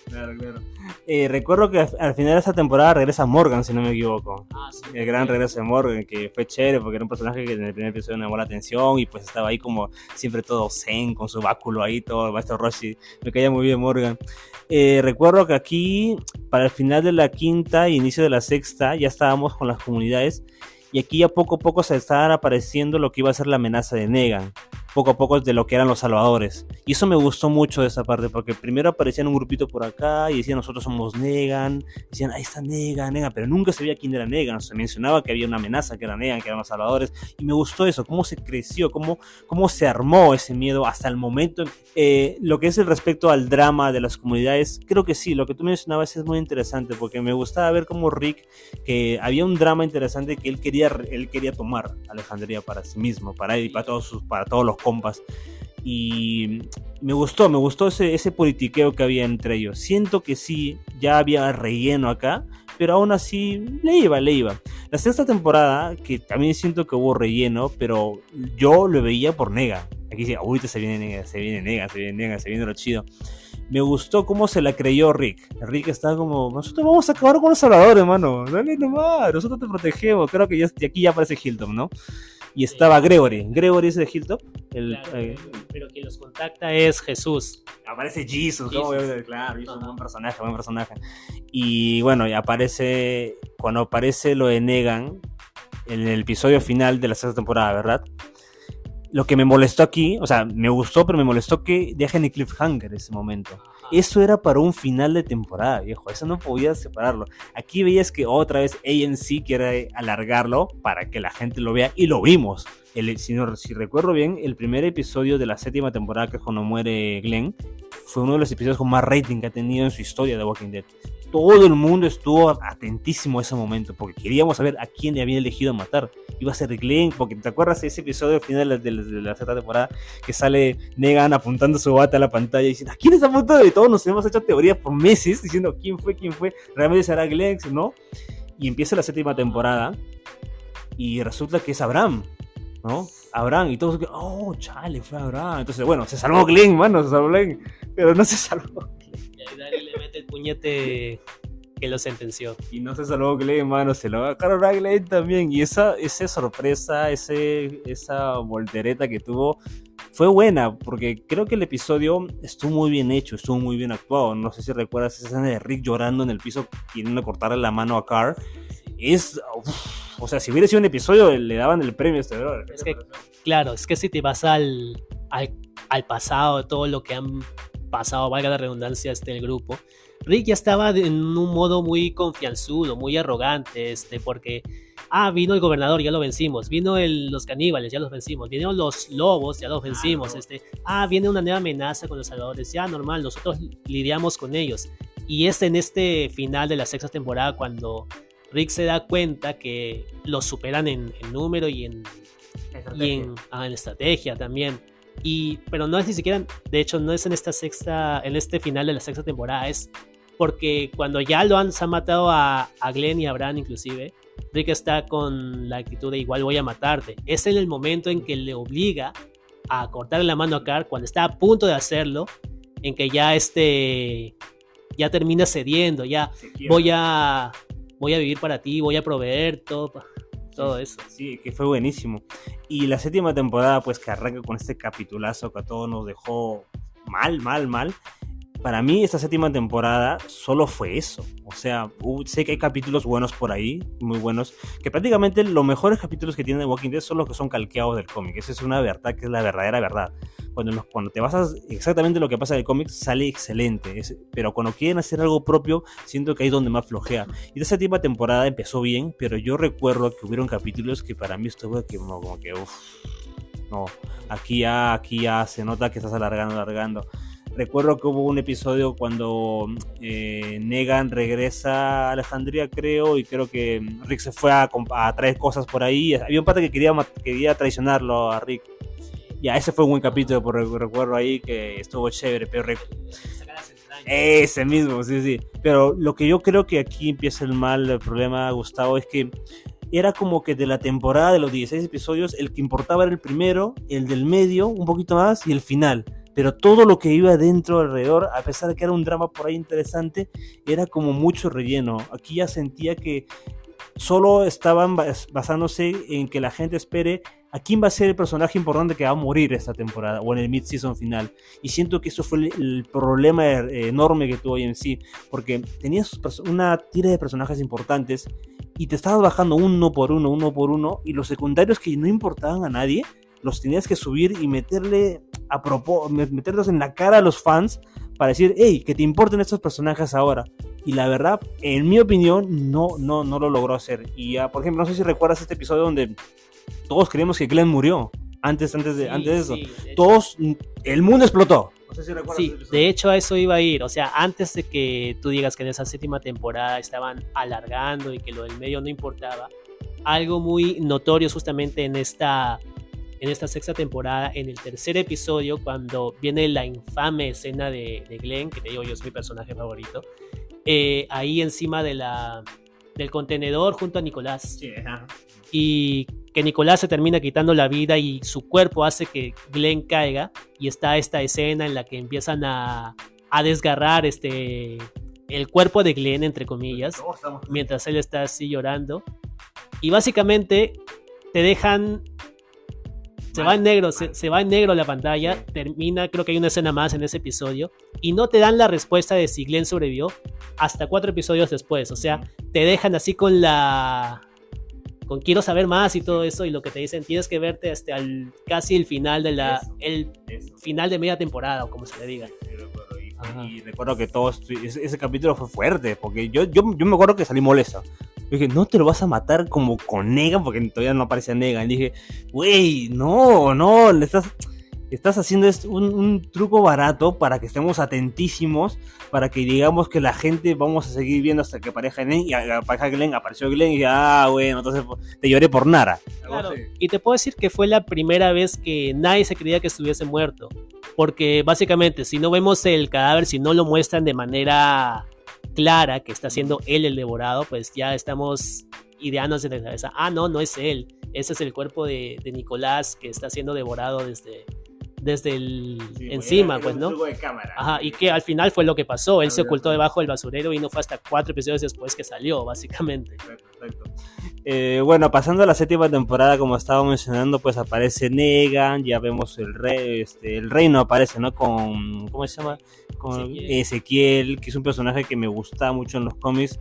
S1: Claro, claro. Eh, recuerdo que al final de esta temporada regresa Morgan, si no me equivoco. Ah, el gran regreso de Morgan, que fue chévere porque era un personaje que en el primer episodio me llamó la atención y pues estaba ahí como siempre todo zen, con su báculo ahí, todo el maestro Roshi. Me caía muy bien Morgan. Eh, recuerdo que aquí, para el final de la quinta y inicio de la sexta, ya estábamos con las comunidades y aquí ya poco a poco se estaban apareciendo lo que iba a ser la amenaza de Negan poco a poco de lo que eran los salvadores. Y eso me gustó mucho de esa parte, porque primero aparecían un grupito por acá y decían nosotros somos Negan, decían ahí está Negan, Negan, pero nunca se veía quién era Negan, se mencionaba que había una amenaza que era Negan, que eran los salvadores, y me gustó eso, cómo se creció, cómo, cómo se armó ese miedo hasta el momento. Eh, lo que es el respecto al drama de las comunidades, creo que sí, lo que tú mencionabas es muy interesante, porque me gustaba ver cómo Rick, que había un drama interesante que él quería, él quería tomar Alejandría para sí mismo, para él y para todos, sus, para todos los compas. Y me gustó, me gustó ese, ese politiqueo que había entre ellos. Siento que sí, ya había relleno acá, pero aún así le iba, le iba. La sexta temporada, que también siento que hubo relleno, pero yo lo veía por nega. Aquí dice, ahorita se viene nega, se viene nega, se viene nega, se viene lo chido. Me gustó cómo se la creyó Rick. Rick está como, nosotros vamos a acabar con los salvadores, hermano. Dale nomás, nosotros te protegemos. Creo que ya, aquí ya aparece Hilton, ¿no? Y estaba Gregory. Gregory es de Hilltop. El,
S2: eh, pero quien los contacta es Jesús.
S1: Aparece Jesus, ¿no? claro, es un buen personaje, buen personaje. Y bueno, y aparece, cuando aparece lo de Negan, en el episodio final de la sexta temporada, ¿verdad? Lo que me molestó aquí, o sea, me gustó, pero me molestó que dejen el cliffhanger ese momento. Eso era para un final de temporada, viejo. Eso no podía separarlo. Aquí veías que otra vez ANC quiere alargarlo para que la gente lo vea y lo vimos. El, si, si recuerdo bien, el primer episodio de la séptima temporada, que es cuando muere Glenn, fue uno de los episodios con más rating que ha tenido en su historia de Walking Dead todo el mundo estuvo atentísimo a ese momento, porque queríamos saber a quién le habían elegido matar. Iba a ser Glenn, porque te acuerdas de ese episodio final de la, la temporada que sale Negan apuntando su bata a la pantalla y diciendo, ¿a quién está apuntando? Y todos nos hemos hecho teorías por meses diciendo quién fue, quién fue, realmente será Glenn, ¿no? Y empieza la séptima temporada y resulta que es Abraham, ¿no? Abraham, y todos, oh, chale, fue Abraham. Entonces, bueno, se salvó Glenn, mano, se salvó Glenn, pero no se salvó
S2: y el puñete que lo sentenció.
S1: Y no se salvó Glenn, mano, se lo agarraron a Glenn también. Y esa, esa sorpresa, ese, esa voltereta que tuvo fue buena, porque creo que el episodio estuvo muy bien hecho, estuvo muy bien actuado. No sé si recuerdas esa escena de Rick llorando en el piso, queriendo cortarle la mano a Carr. Es. o sea, si hubiera sido un episodio, le daban el premio a este bro.
S2: Es que, claro, es que si te vas al, al, al pasado todo lo que han pasado, valga la redundancia, este el grupo, Rick ya estaba en un modo muy confianzudo, muy arrogante, este, porque, ah, vino el gobernador, ya lo vencimos, vino el, los caníbales, ya los vencimos, vinieron los lobos, ya los vencimos, este, ah, viene una nueva amenaza con los salvadores, ya normal, nosotros lidiamos con ellos. Y es en este final de la sexta temporada cuando Rick se da cuenta que los superan en, número y en, ah, en estrategia también. Y, pero no es ni siquiera, de hecho, no es en esta sexta, en este final de la sexta temporada, es porque cuando ya lo han, se han matado a, a Glenn y a Bran inclusive, Rick está con la actitud de igual voy a matarte. Es en el momento en que le obliga a cortarle la mano a Carl cuando está a punto de hacerlo, en que ya este ya termina cediendo, ya voy a voy a vivir para ti, voy a proveer todo todo eso.
S1: Sí, que fue buenísimo. Y la séptima temporada pues que arranca con este capitulazo que a todos nos dejó mal, mal, mal para mí esta séptima temporada solo fue eso. O sea, sé que hay capítulos buenos por ahí, muy buenos, que prácticamente los mejores capítulos que tiene Walking Dead son los que son calqueados del cómic. Esa es una verdad que es la verdadera verdad. Cuando, cuando te basas exactamente lo que pasa en el cómic, sale excelente. pero cuando quieren hacer algo propio, siento que ahí es donde más flojea. Y esta séptima temporada empezó bien, pero yo recuerdo que hubieron capítulos que para mí estuvo como que, uff, no, aquí ya, aquí ya se nota que estás alargando, alargando. Recuerdo que hubo un episodio cuando eh, Negan regresa a Alejandría, creo, y creo que Rick se fue a, traer cosas por ahí. Había un pata que quería, quería traicionarlo a Rick. Ya, ese fue un buen capítulo, por recuerdo ahí que estuvo chévere, pero... Ese mismo, sí, sí. Pero lo que yo creo que aquí empieza el mal, el problema, Gustavo, es que era como que de la temporada de los 16 episodios, el que importaba era el primero, el del medio, un poquito más, y el final pero todo lo que iba dentro alrededor, a pesar de que era un drama por ahí interesante, era como mucho relleno. Aquí ya sentía que solo estaban basándose en que la gente espere a quién va a ser el personaje importante que va a morir esta temporada o en el mid-season final. Y siento que eso fue el, problema enorme que tuvo en sí, porque tenías una tira de personajes importantes y te estabas bajando uno por uno, uno por uno, y los secundarios que no importaban a nadie, los tenías que subir y meterle a meterlos en la cara a los fans para decir, hey, que te importen estos personajes ahora. Y la verdad, en mi opinión, no, no, no lo logró hacer. Y ya, por ejemplo, no sé si recuerdas este episodio donde todos creíamos que Glenn murió. Antes, antes de, antes de eso. todos, el mundo explotó.
S2: No sé si recuerdas sí, de hecho a eso iba a ir. O sea, antes de que tú digas que en esa séptima temporada estaban alargando y que lo del medio no importaba, algo muy notorio justamente en esta en esta sexta temporada, en el tercer episodio, cuando viene la infame escena de, Glenn, que te digo yo es mi personaje favorito, eh, ahí encima de la, del contenedor junto a Nicolás. y que Nicolás se termina quitando la vida y su cuerpo hace que Glenn caiga y está esta escena en la que empiezan a, a desgarrar este el cuerpo de Glenn entre comillas mientras él está así llorando y básicamente te dejan se va en negro, se, va en negro la pantalla, termina, creo que hay una escena más en ese episodio, y no te dan la respuesta de si Glenn sobrevivió hasta cuatro episodios después. O sea, te dejan así con la. con quiero saber más y todo eso, y lo que te dicen, tienes que verte hasta el, casi el final de la. el final de media temporada, o como se le diga.
S1: Y, recuerdo que todo ese, capítulo fue fuerte, porque yo, yo, yo me acuerdo que salí molesto dije, no te lo vas a matar como con Negan, porque todavía no aparece Negan. Y dije, güey, no, no, le estás, estás haciendo un, un, truco barato para que estemos atentísimos, para que digamos que la gente vamos a seguir viendo hasta que aparezca Glenn, y aparezca Glenn, apareció Glenn, y dije, ah, bueno, entonces te lloré por Nara.
S2: Claro, y te puedo decir que fue la primera vez que nadie se creía que estuviese muerto. Porque básicamente, si no vemos el cadáver, si no lo muestran de manera clara que está siendo él el devorado, pues ya estamos ideándonos en la cabeza, ah, no, no es él, ese es el cuerpo de, Nicolás que está siendo devorado desde, desde el
S1: Sí,
S2: encima,
S1: era-
S2: pues, ¿no?
S1: de cámara.
S2: Ajá, y que al final fue lo que pasó. Él se ocultó debajo del basurero y no fue hasta cuatro episodios después que salió, básicamente.
S1: Exacto. Eh, bueno, pasando a la séptima temporada, como estaba mencionando, pues aparece Negan, ya vemos el rey, este, el reino aparece, ¿no? Con, ¿cómo se llama? Con
S2: Ezequiel.
S1: Ezequiel, que es un personaje que me gusta mucho en los cómics,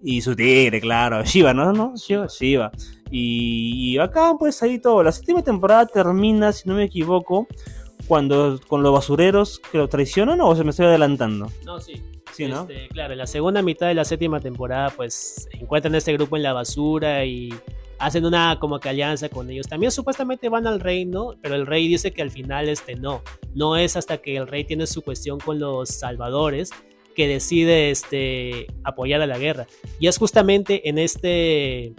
S1: y su tigre, claro, Shiva, ¿no? ¿No? Shiva, Shiva. Y, y acá, pues ahí todo. La séptima temporada termina, si no me equivoco, cuando con los basureros que lo traicionan o se me estoy adelantando.
S2: No, sí.
S1: Sí, ¿no?
S2: Este, claro, en la segunda mitad de la séptima temporada, pues encuentran a este grupo en la basura y hacen una como que alianza con ellos. También supuestamente van al reino, pero el rey dice que al final este no. No es hasta que el rey tiene su cuestión con los salvadores que decide este, apoyar a la guerra. Y es justamente en este,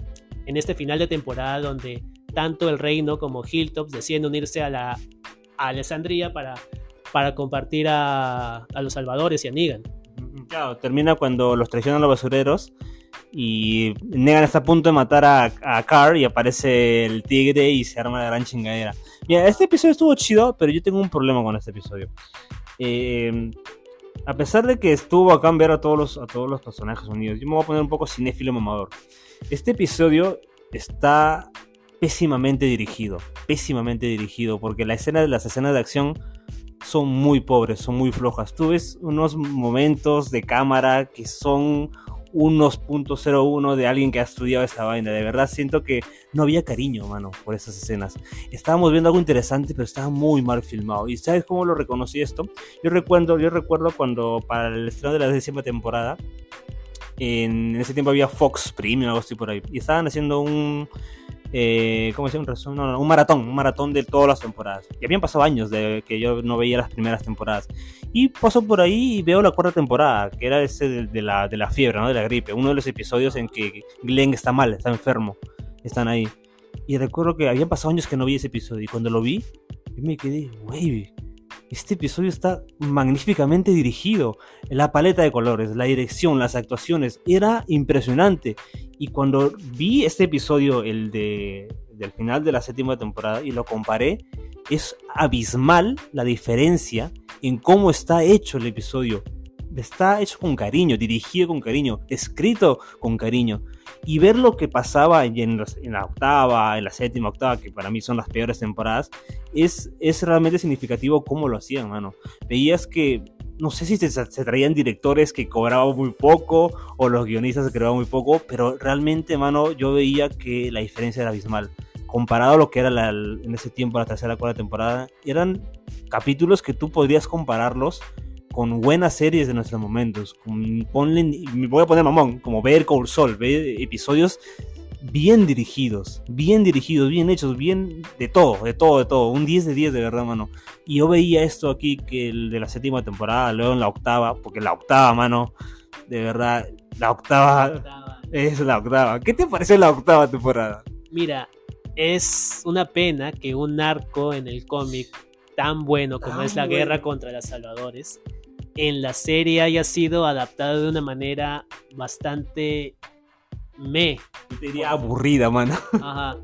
S2: en este final de temporada donde tanto el reino como Hilltops deciden unirse a la a Alessandría para, para compartir a, a los salvadores y a Negan.
S1: Claro, termina cuando los traicionan los basureros y Negan está a punto de matar a, a Carr y aparece el tigre y se arma la gran chingadera. Mira, este episodio estuvo chido, pero yo tengo un problema con este episodio. Eh, a pesar de que estuvo en ver a todos, los, a todos los personajes unidos, yo me voy a poner un poco cinéfilo mamador. Este episodio está pésimamente dirigido, pésimamente dirigido, porque la escena, las escenas de acción son muy pobres, son muy flojas. Tú ves unos momentos de cámara que son unos .01 de alguien que ha estudiado esta vaina. De verdad siento que no había cariño, mano, por esas escenas. Estábamos viendo algo interesante, pero estaba muy mal filmado. ¿Y sabes cómo lo reconocí esto? Yo recuerdo, yo recuerdo cuando para el estreno de la décima temporada, en ese tiempo había Fox Premium algo así por ahí. Y estaban haciendo un... Eh, ¿Cómo se llama? Un resumen, no, no, un maratón, un maratón de todas las temporadas. Y habían pasado años de que yo no veía las primeras temporadas. Y paso por ahí y veo la cuarta temporada, que era ese de, de la, de la fiebre, ¿no? De la gripe. Uno de los episodios en que Glenn está mal, está enfermo. Están ahí. Y recuerdo que habían pasado años que no vi ese episodio. Y cuando lo vi, yo me quedé, wey, este episodio está magníficamente dirigido. La paleta de colores, la dirección, las actuaciones, era impresionante. Y cuando vi este episodio, el de, del final de la séptima temporada, y lo comparé, es abismal la diferencia en cómo está hecho el episodio. Está hecho con cariño, dirigido con cariño, escrito con cariño. Y ver lo que pasaba en, la octava, en la séptima, octava, que para mí son las peores temporadas, es, es realmente significativo cómo lo hacían, mano. Veías que, no sé si se, se traían directores que cobraban muy poco o los guionistas que cobraban muy poco, pero realmente, mano, yo veía que la diferencia era abismal. Comparado a lo que era en ese tiempo la tercera, cuarta temporada, eran capítulos que tú podrías compararlos con buenas series de nuestros momentos. Con, ponle, me voy a poner mamón, como ver Call Sol, ver episodios bien dirigidos, bien dirigidos, bien hechos, bien de todo, de todo, de todo. Un 10 de 10 de verdad, mano. Y yo veía esto aquí, que el de la séptima temporada, luego en la octava, porque la octava, mano, de verdad, la octava es la octava. ¿Qué te parece la octava temporada?
S2: Mira, es una pena que un arco en el cómic tan bueno como
S1: Tan
S2: es la
S1: bueno.
S2: guerra contra los salvadores, en la serie haya sido adaptado de una manera bastante me.
S1: Diría aburrida, mano.
S2: Ajá.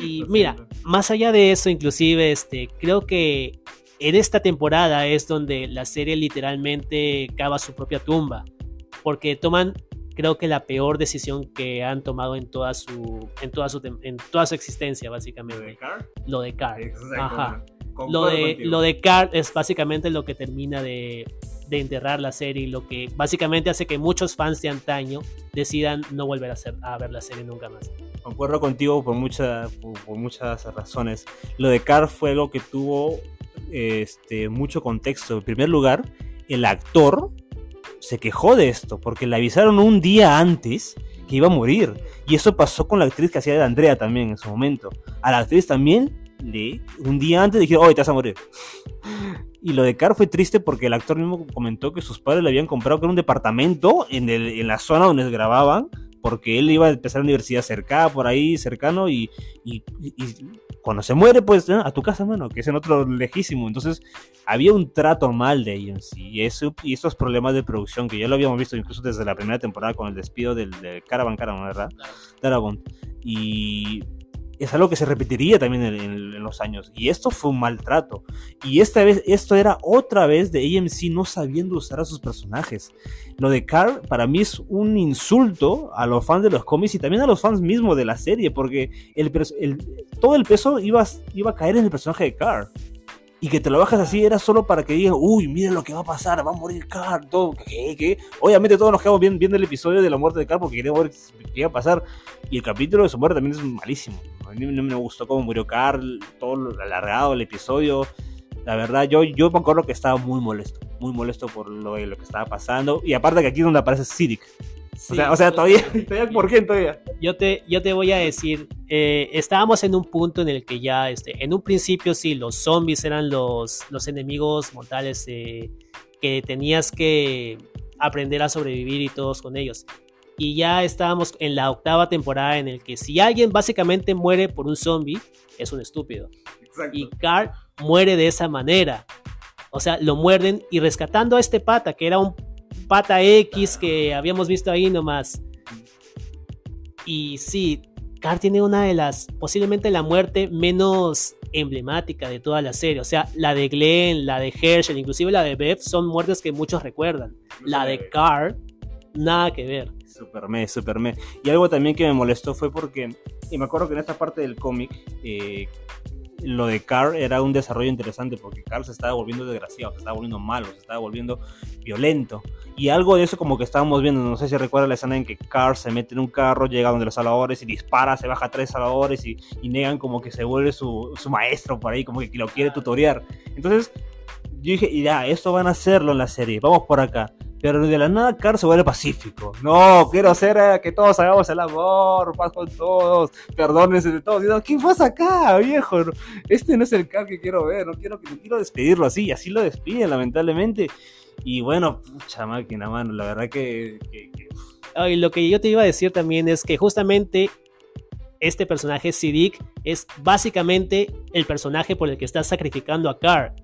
S2: Y mira, más allá de eso, inclusive, este, creo que en esta temporada es donde la serie literalmente cava su propia tumba. Porque toman, creo que la peor decisión que han tomado en toda su, en toda su, en toda su existencia, básicamente. Lo de Carl. Ajá. Lo de, lo de Carl es básicamente lo que termina de, de enterrar la serie y lo que básicamente hace que muchos fans de antaño decidan no volver a, hacer, a ver la serie nunca más.
S1: Concuerdo contigo por, mucha- por, por muchas razones. Lo de Carr fue algo que tuvo este, mucho contexto. En primer lugar, el actor se quejó de esto porque le avisaron un día antes que iba a morir. Y eso pasó con la actriz que hacía de Andrea también en su momento. A la actriz también le, un día antes dijeron, oye, te vas a morir. Y lo de Carr fue triste porque el actor mismo comentó que sus padres le habían comprado que era un departamento en, el- en la zona donde grababan porque él iba a empezar la universidad cerca, por ahí, cercano, y, y- y- cuando se muere, pues, ¿no? a tu casa, mano, que es en otro lejísimo. Entonces, había un trato mal de ellos, y, eso, y estos problemas de producción, que ya lo habíamos visto incluso desde la primera temporada con el despido del, del Caravan Caravan, ¿verdad? Darabont. Y es algo que se repetiría también en, los años. Y esto fue un maltrato. Y esta vez, esto era otra vez de AMC no sabiendo usar a sus personajes. Lo de Carl para mí es un insulto a los fans de los cómics y también a los fans mismos de la serie, porque todo el peso iba, iba a caer en el personaje de Carl y que te lo bajas así era solo para que digan, uy, miren lo que va a pasar, va a morir Carl, todo, ¿qué? ¿qué? Obviamente todos nos quedamos viendo, viendo el episodio de la muerte de Carl porque queríamos ver qué iba a pasar. Y el capítulo de su muerte también es malísimo. A mí no me gustó cómo murió Carl, todo lo alargado el episodio. La verdad, yo, yo me acuerdo que estaba muy molesto, muy molesto por lo, lo que estaba pasando. Y aparte que aquí es donde aparece Sidic o, sea, todavía, ¿por qué todavía?
S2: Yo te, yo te voy a decir, eh, estábamos en un punto en el que ya, este, en un principio sí, los zombies eran los, los enemigos mortales eh, que tenías que aprender a sobrevivir y todos con ellos. Y ya estábamos en la octava temporada en el que si alguien básicamente muere por un zombie, es un estúpido. Y Carl muere de esa manera. O sea, lo muerden y rescatando a este pata, que era un pata X que habíamos visto ahí nomás. Y sí, Carl tiene una de las, posiblemente la muerte menos emblemática de toda la serie. O sea, la de Glenn, la de Herschel, inclusive la de Beth, son muertes que muchos recuerdan. La de Carl, nada que ver.
S1: Super me, super me. Y algo también que me molestó fue porque, y me acuerdo que en esta parte del cómic, eh, lo de Carl era un desarrollo interesante porque Carl se estaba volviendo desgraciado, se estaba volviendo malo, se estaba volviendo violento. Y algo de eso como que estábamos viendo, no sé si recuerda la escena en que Carl se mete en un carro, llega donde los salvadores y dispara, se baja a tres salvadores y, negan como que se vuelve su, maestro por ahí, como que lo quiere tutoriar. Entonces yo dije, ya, esto van a hacerlo en la serie, vamos por acá. Pero de la nada Carl se vuelve pacífico. No, quiero hacer eh, que todos hagamos el amor, paz con todos, perdónense de todos. Y ¿qué pasa acá, viejo? Este no es el Carl que quiero ver, no quiero, no quiero despedirlo así. Y así lo despiden, lamentablemente. Y bueno, pucha máquina, mano, la verdad que...
S2: que, lo que yo te iba a decir también es que justamente este personaje, Siddiq, es básicamente el personaje por el que estás sacrificando a Carl.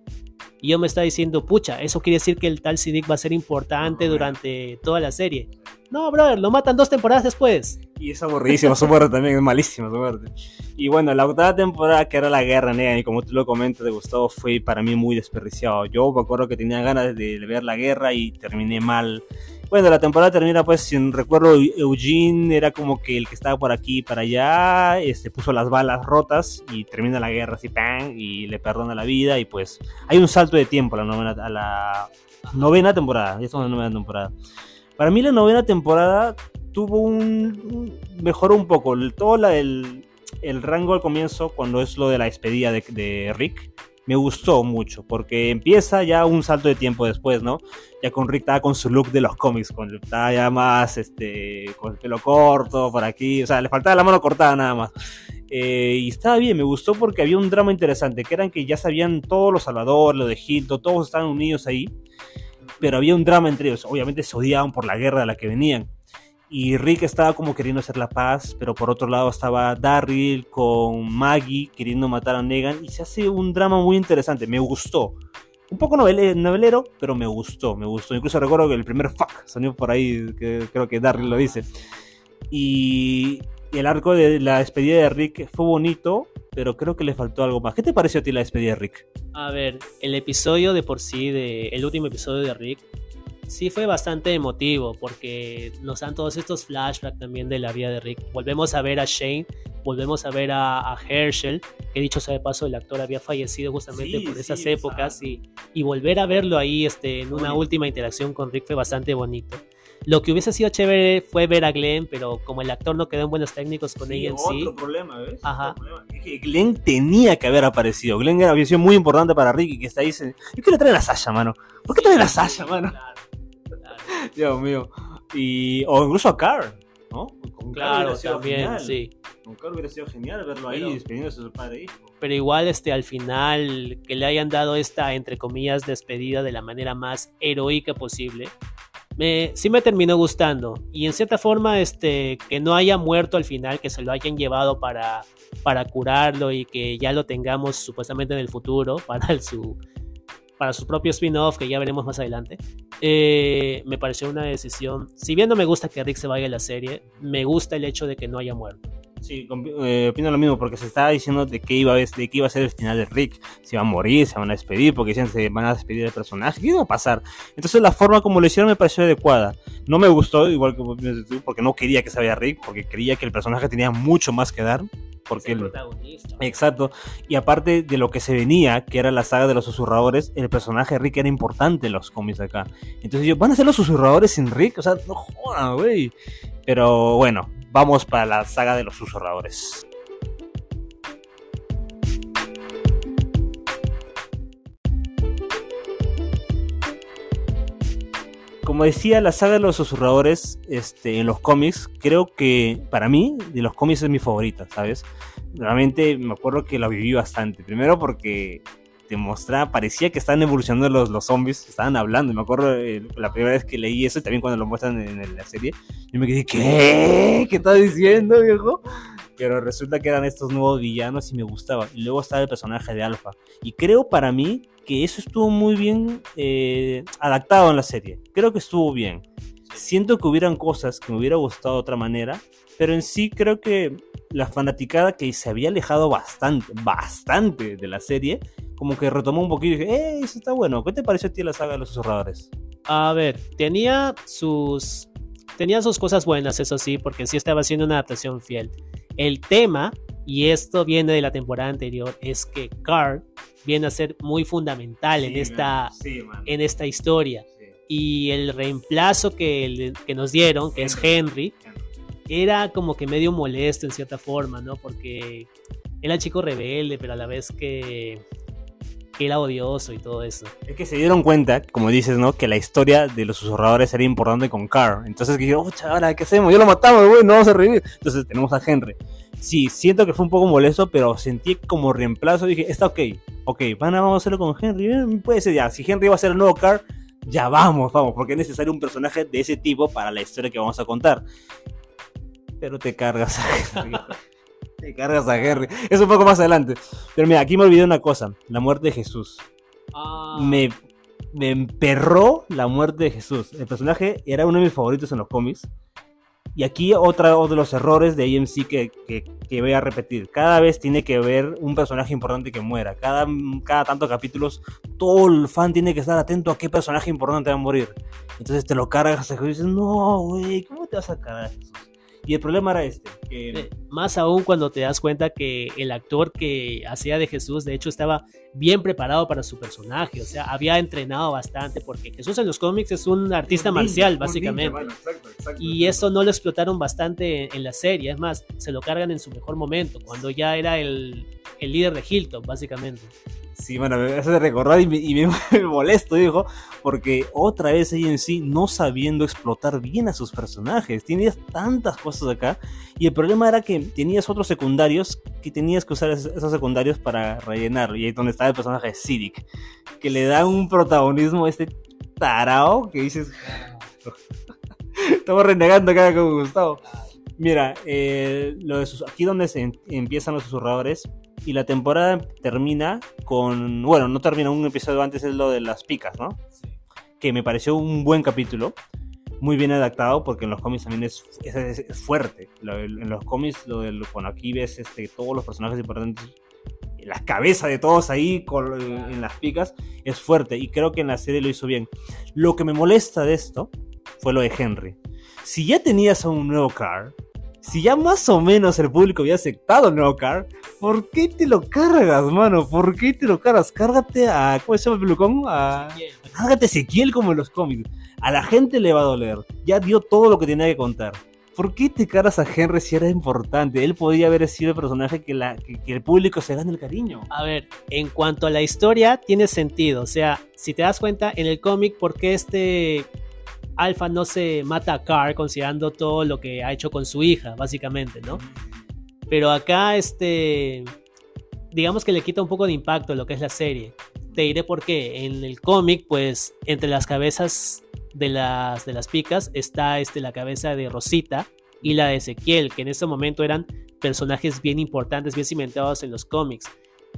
S2: Y yo me está diciendo, pucha, eso quiere decir que el tal Siddiq va a ser importante durante toda la serie. No, brother, lo matan dos temporadas después.
S1: Y es aburridísimo, su muerte también es malísimo, su muerte. Y bueno, la octava temporada, que era la guerra negra, y como tú lo comentas de Gustavo, fue para mí muy desperdiciado. Yo me acuerdo que tenía ganas de ver la guerra y terminé mal bueno, la temporada termina pues, sin recuerdo, Eugene era como que el que estaba por aquí y para allá, este, puso las balas rotas y termina la guerra así, ¡pam! y le perdona la vida y pues hay un salto de tiempo a la novena, a la novena temporada, ya estamos en la novena temporada. Para mí la novena temporada tuvo un... mejoró un poco, todo la, el, el rango al comienzo cuando es lo de la despedida de, de Rick me gustó mucho, porque empieza ya un salto de tiempo después, ¿no? Ya con Rick estaba con su look de los cómics, con, estaba ya más, este, con el pelo corto, por aquí, o sea, le faltaba la mano cortada nada más. Eh, y estaba bien, me gustó porque había un drama interesante, que eran que ya sabían todos los salvadores, lo de Hilton, todos estaban unidos ahí, pero había un drama entre ellos, obviamente se odiaban por la guerra de la que venían y Rick estaba como queriendo hacer la paz, pero por otro lado estaba Darryl con Maggie queriendo matar a Negan y se hace un drama muy interesante, me gustó. Un poco novelero, pero me gustó, me gustó. Incluso recuerdo que el primer fuck sonido por ahí, creo que Darryl lo dice. Y el arco de la despedida de Rick fue bonito, pero creo que le faltó algo más. ¿Qué te pareció a ti la despedida de Rick?
S2: A ver, el episodio de por sí, el último episodio de Rick, sí fue bastante emotivo porque nos dan todos estos flashbacks también de la vida de Rick. Volvemos a ver a Shane, volvemos a ver a, Herschel, que dicho sea de paso, el actor había fallecido justamente por esas épocas y, y, volver a verlo ahí este, en una última interacción con Rick fue bastante bonito. Lo que hubiese sido chévere fue ver a Glenn, pero como el actor no quedó en buenos técnicos con ella en sí.
S1: Otro problema, ¿ves? Ajá. Es que Glenn tenía que haber aparecido. Glenn había sido muy importante para Rick y que está ahí. Yo quiero traer a Sasha, mano. ¿Por qué traer a Sasha, mano? Dios mío. Y, o incluso a Carl, ¿no?
S2: Con claro, también, sí.
S1: Con Carl hubiera sido genial verlo ahí despidiéndose de su padre e hijo.
S2: Pero igual, este, al final, que le hayan dado esta, entre comillas, despedida de la manera más heroica posible, me, sí me terminó gustando. Y en cierta forma, este, que no haya muerto al final, que se lo hayan llevado para, para curarlo y que ya lo tengamos supuestamente en el futuro para su, para su propio spin-off, que ya veremos más adelante, eh, me pareció una decisión. Si bien no me gusta que Rick se vaya a la serie, me gusta el hecho de que no haya muerto.
S1: Sí, eh, opino lo mismo, porque se estaba diciendo de qué iba a, de qué iba a ser el final de Rick. Si va a morir, se van a despedir, porque dicen se van a despedir del personaje. ¿Qué iba a pasar? Entonces la forma como lo hicieron me pareció adecuada. No me gustó, igual que porque no quería que se vaya Rick, porque creía que el personaje tenía mucho más que dar. Porque el,
S2: protagonista.
S1: Exacto. Y aparte de lo que se venía, que era la saga de los susurradores, el personaje Rick era importante en los cómics acá. Entonces yo, ¿van a ser los susurradores sin Rick? O sea, no jodan, güey. Pero bueno, vamos para la saga de los susurradores. Como decía, la saga de los susurradores este, en los cómics, creo que para mí, de los cómics es mi favorita, ¿sabes? Realmente me acuerdo que la viví bastante. Primero porque te mostraba, parecía que estaban evolucionando los, los zombies, estaban hablando. Me acuerdo eh, la primera vez que leí eso y también cuando lo muestran en, la serie, yo me quedé, ¿qué? ¿Qué estás diciendo, viejo? Pero resulta que eran estos nuevos villanos y me gustaba. Y luego estaba el personaje de Alpha. Y creo para mí que eso estuvo muy bien eh, adaptado en la serie. Creo que estuvo bien. Siento que hubieran cosas que me hubiera gustado de otra manera, pero en sí creo que la fanaticada que se había alejado bastante, bastante de la serie, como que retomó un poquito y dije, ¡eh, eso está bueno! ¿Qué te pareció a ti la saga de los susurradores?
S2: A ver, tenía sus. Tenía sus cosas buenas, eso sí, porque sí estaba haciendo una adaptación fiel. El tema, y esto viene de la temporada anterior, es que Carl viene a ser muy fundamental en, esta, en esta historia. Y el reemplazo que, que nos dieron, que es Henry, era como que medio molesto en cierta forma, ¿no? Porque era chico rebelde, pero a la vez que era odioso y todo eso.
S1: Es que se dieron cuenta, como dices, ¿no? Que la historia de los susurradores era importante con Carr. Entonces que dijeron, oh, chaval, ¿qué hacemos? Yo lo matamos, güey, no vamos a revivir. Entonces tenemos a Henry. Sí, siento que fue un poco molesto, pero sentí como reemplazo. Dije, está ok, ok, van a, vamos a hacerlo con Henry. Eh, puede ser ya, si Henry va a ser el nuevo Carr, ya vamos, vamos, porque es necesario un personaje de ese tipo para la historia que vamos a contar. Pero te cargas a Henry. Te cargas a Henry. Es un poco más adelante. Pero mira, aquí me olvidé una cosa. La muerte de Jesús.
S2: Ah.
S1: Me, me emperró la muerte de Jesús. El personaje era uno de mis favoritos en los cómics. Y aquí otro de los errores de AMC que, que, voy a repetir. Cada vez tiene que haber un personaje importante que muera. Cada, cada tantos capítulos, todo el fan tiene que estar atento a qué personaje importante va a morir. Entonces te lo cargas a Jesús y dices, no, güey, ¿cómo te vas a cargar a Jesús? Y el problema era este.
S2: Eh, más aún cuando te das cuenta que el actor que hacía de Jesús, de hecho, estaba bien preparado para su personaje. O sea, había entrenado bastante, porque Jesús en los cómics es un artista marcial, básicamente. y eso no lo explotaron bastante en, la serie. Es más, se lo cargan en su mejor momento, cuando ya era el, el líder de Hilton, básicamente.
S1: Sí, bueno, eso de recordar y me, molesto, dijo, porque otra vez ella en sí no sabiendo explotar bien a sus personajes. Tenías tantas cosas acá y el problema era que tenías otros secundarios que tenías que usar esos secundarios para rellenar. Y ahí donde está el personaje de Sidic, que le da un protagonismo a este tarao que dices... Estamos renegando acá con Gustavo. Mira, eh, lo de aquí donde se empiezan los susurradores y la temporada termina con, bueno, no termina un episodio antes es lo de las picas, ¿no? Que me pareció un buen capítulo, muy bien adaptado porque en los cómics también es, es, fuerte. en los cómics, lo del, cuando aquí ves este, todos los personajes importantes, la cabeza de todos ahí con, en las picas, es fuerte y creo que en la serie lo hizo bien. Lo que me molesta de esto fue lo de Henry. Si ya tenías a un nuevo Car, si ya más o menos el público había aceptado el nuevo car, ¿por qué te lo cargas, mano? ¿Por qué te lo cargas? Cárgate a. ¿Cómo se llama el pelucón? A. Cárgate a Ezequiel como en los cómics. A la gente le va a doler. Ya dio todo lo que tenía que contar. ¿Por qué te cargas a Henry si era importante? Él podía haber sido el personaje que, la, que, que el público se gane el cariño.
S2: A ver, en cuanto a la historia, tiene sentido. O sea, si te das cuenta en el cómic, ¿por qué este Alpha no se mata a Carr considerando todo lo que ha hecho con su hija, básicamente, ¿no? Pero acá, este, digamos que le quita un poco de impacto lo que es la serie. Te diré por qué. En el cómic, pues, entre las cabezas de las, de las picas está este, la cabeza de Rosita y la de Ezequiel, que en ese momento eran personajes bien importantes, bien cimentados en los cómics.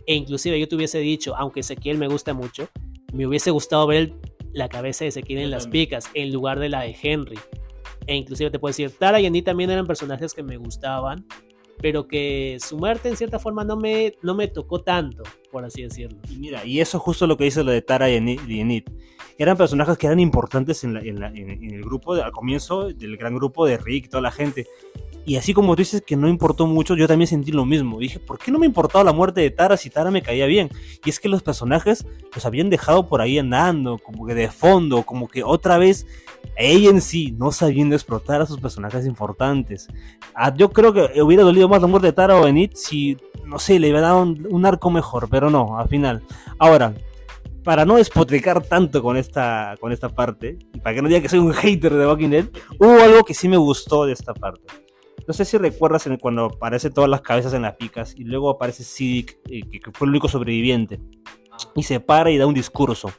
S2: E inclusive yo te hubiese dicho, aunque Ezequiel me gusta mucho, me hubiese gustado ver la cabeza de Ezequiel en las picas en lugar de la de Henry. E inclusive te puedo decir, Tara y Andy también eran personajes que me gustaban, pero que su muerte en cierta forma no me, no me tocó tanto, por así decirlo.
S1: Y mira, y eso justo lo que dice lo de Tara y Enid. Eran personajes que eran importantes en, en, en el grupo, al comienzo del gran grupo de Rick, toda la gente. Y así como tú dices que no importó mucho, yo también sentí lo mismo. Dije, ¿por qué no me importaba la muerte de Tara si Tara me caía bien? Y es que los personajes los habían dejado por ahí andando, como que de fondo, como que otra vez ella en sí no sabiendo explotar a sus personajes importantes. Ah, yo creo que hubiera dolido más la muerte de Tara o Enid si, no sé, le hubiera dado un, arco mejor, pero no, al final. Ahora, para no despotricar tanto con esta, con esta parte, y para que no diga que soy un hater de Walking Dead, hubo algo que sí me gustó de esta parte. No sé si recuerdas cuando aparecen todas las cabezas en las picas y luego aparece Siddiq, eh, que fue el único sobreviviente, y se para y da un discurso.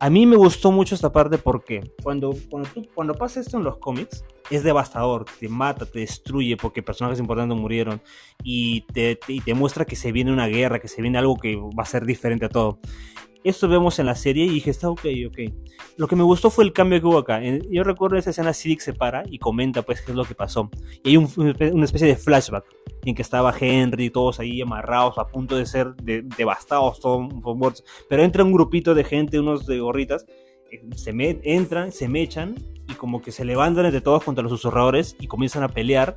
S1: A mí me gustó mucho esta parte porque cuando, cuando, cuando pasa esto en los cómics es devastador, te mata, te destruye porque personajes importantes murieron y te, y te muestra que se viene una guerra, que se viene algo que va a ser diferente a todo. Esto vemos en la serie y dije, está ok, ok. Lo que me gustó fue el cambio que hubo acá. Yo recuerdo esa escena, Siddiq se para y comenta pues qué es lo que pasó. Y hay una especie de flashback en que estaba Henry, todos ahí amarrados, a punto de ser devastados, todos muertos. Pero entra un grupito de gente, unos de gorritas, eh, se entran, se mechan y como que se levantan entre todos contra los susurradores y comienzan a pelear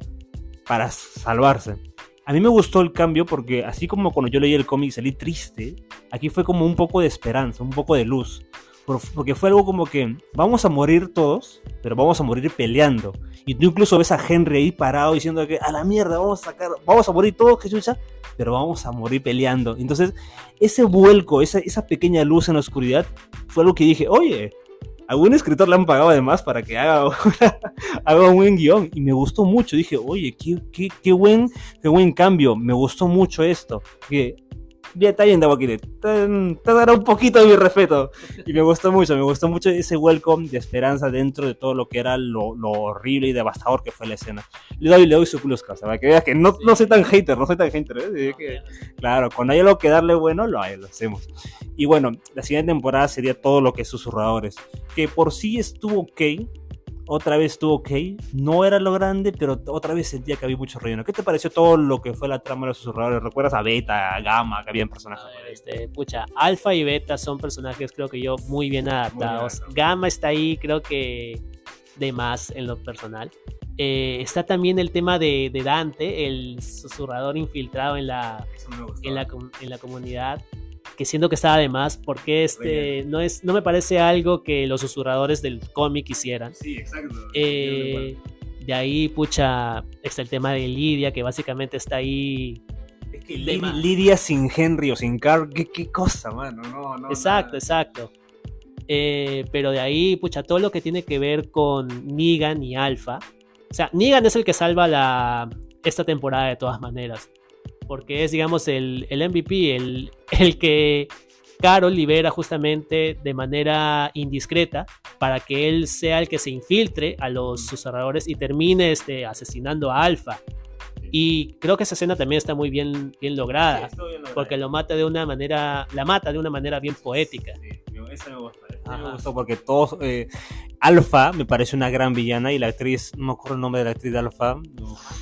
S1: para salvarse. A mí me gustó el cambio porque así como cuando yo leí el cómic salí triste, aquí fue como un poco de esperanza, un poco de luz. Porque fue algo como que vamos a morir todos, pero vamos a morir peleando. Y tú incluso ves a Henry ahí parado diciendo que a la mierda, vamos a sacar, vamos a morir todos, que pero vamos a morir peleando. Entonces, ese vuelco, esa, esa pequeña luz en la oscuridad, fue algo que dije, oye, algún escritor le han pagado además para que haga, haga un buen guion y me gustó mucho. Dije, oye, qué, qué, qué, buen, qué buen cambio, me gustó mucho esto. Que ya está bien, Te, te dará un poquito de mi respeto. Y me gustó mucho, me gustó mucho ese welcome de esperanza dentro de todo lo que era lo, lo horrible y devastador que fue la escena. Le doy, le doy su plus casa, para que veas que no, no soy tan hater, no soy tan hater. ¿eh? Que, claro, cuando hay algo que darle bueno, lo, lo hacemos. Y bueno, la siguiente temporada sería todo lo que es susurradores, que por sí estuvo ok otra vez estuvo ok. No era lo grande, pero otra vez sentía que había mucho relleno. ¿Qué te pareció todo lo que fue la trama de los susurradores? ¿Recuerdas a Beta, a Gamma, que habían personajes?
S2: este, pucha, Alpha y Beta son personajes, creo que yo, muy bien adaptados. Gamma está ahí, creo que de más en lo personal. Eh, está también el tema de, Dante, el susurrador infiltrado en la, en la, en la comunidad que siento que estaba de más porque este no es no me parece algo que los susurradores del cómic hicieran.
S1: Sí, exacto.
S2: Eh, de ahí, pucha, está el tema de Lidia, que básicamente está ahí.
S1: Es que Lidia sin Henry o sin Carl, ¿qué, cosa, mano. No, no,
S2: exacto, exacto. Eh, pero de ahí, pucha, todo lo que tiene que ver con Negan y Alpha. O sea, Negan es el que salva la, esta temporada de todas maneras porque es, digamos, el, el MVP, el, el que Carol libera justamente de manera indiscreta para que él sea el que se infiltre a los susurradores y termine este, asesinando a Alpha. Y creo que esa escena también está muy bien, bien lograda, porque lo mata de una manera, la mata de una manera bien poética.
S1: Sí, esa me gusta, me gustó porque todos, eh, Alpha me parece una gran villana y la actriz, no me acuerdo el nombre de la actriz de Alpha,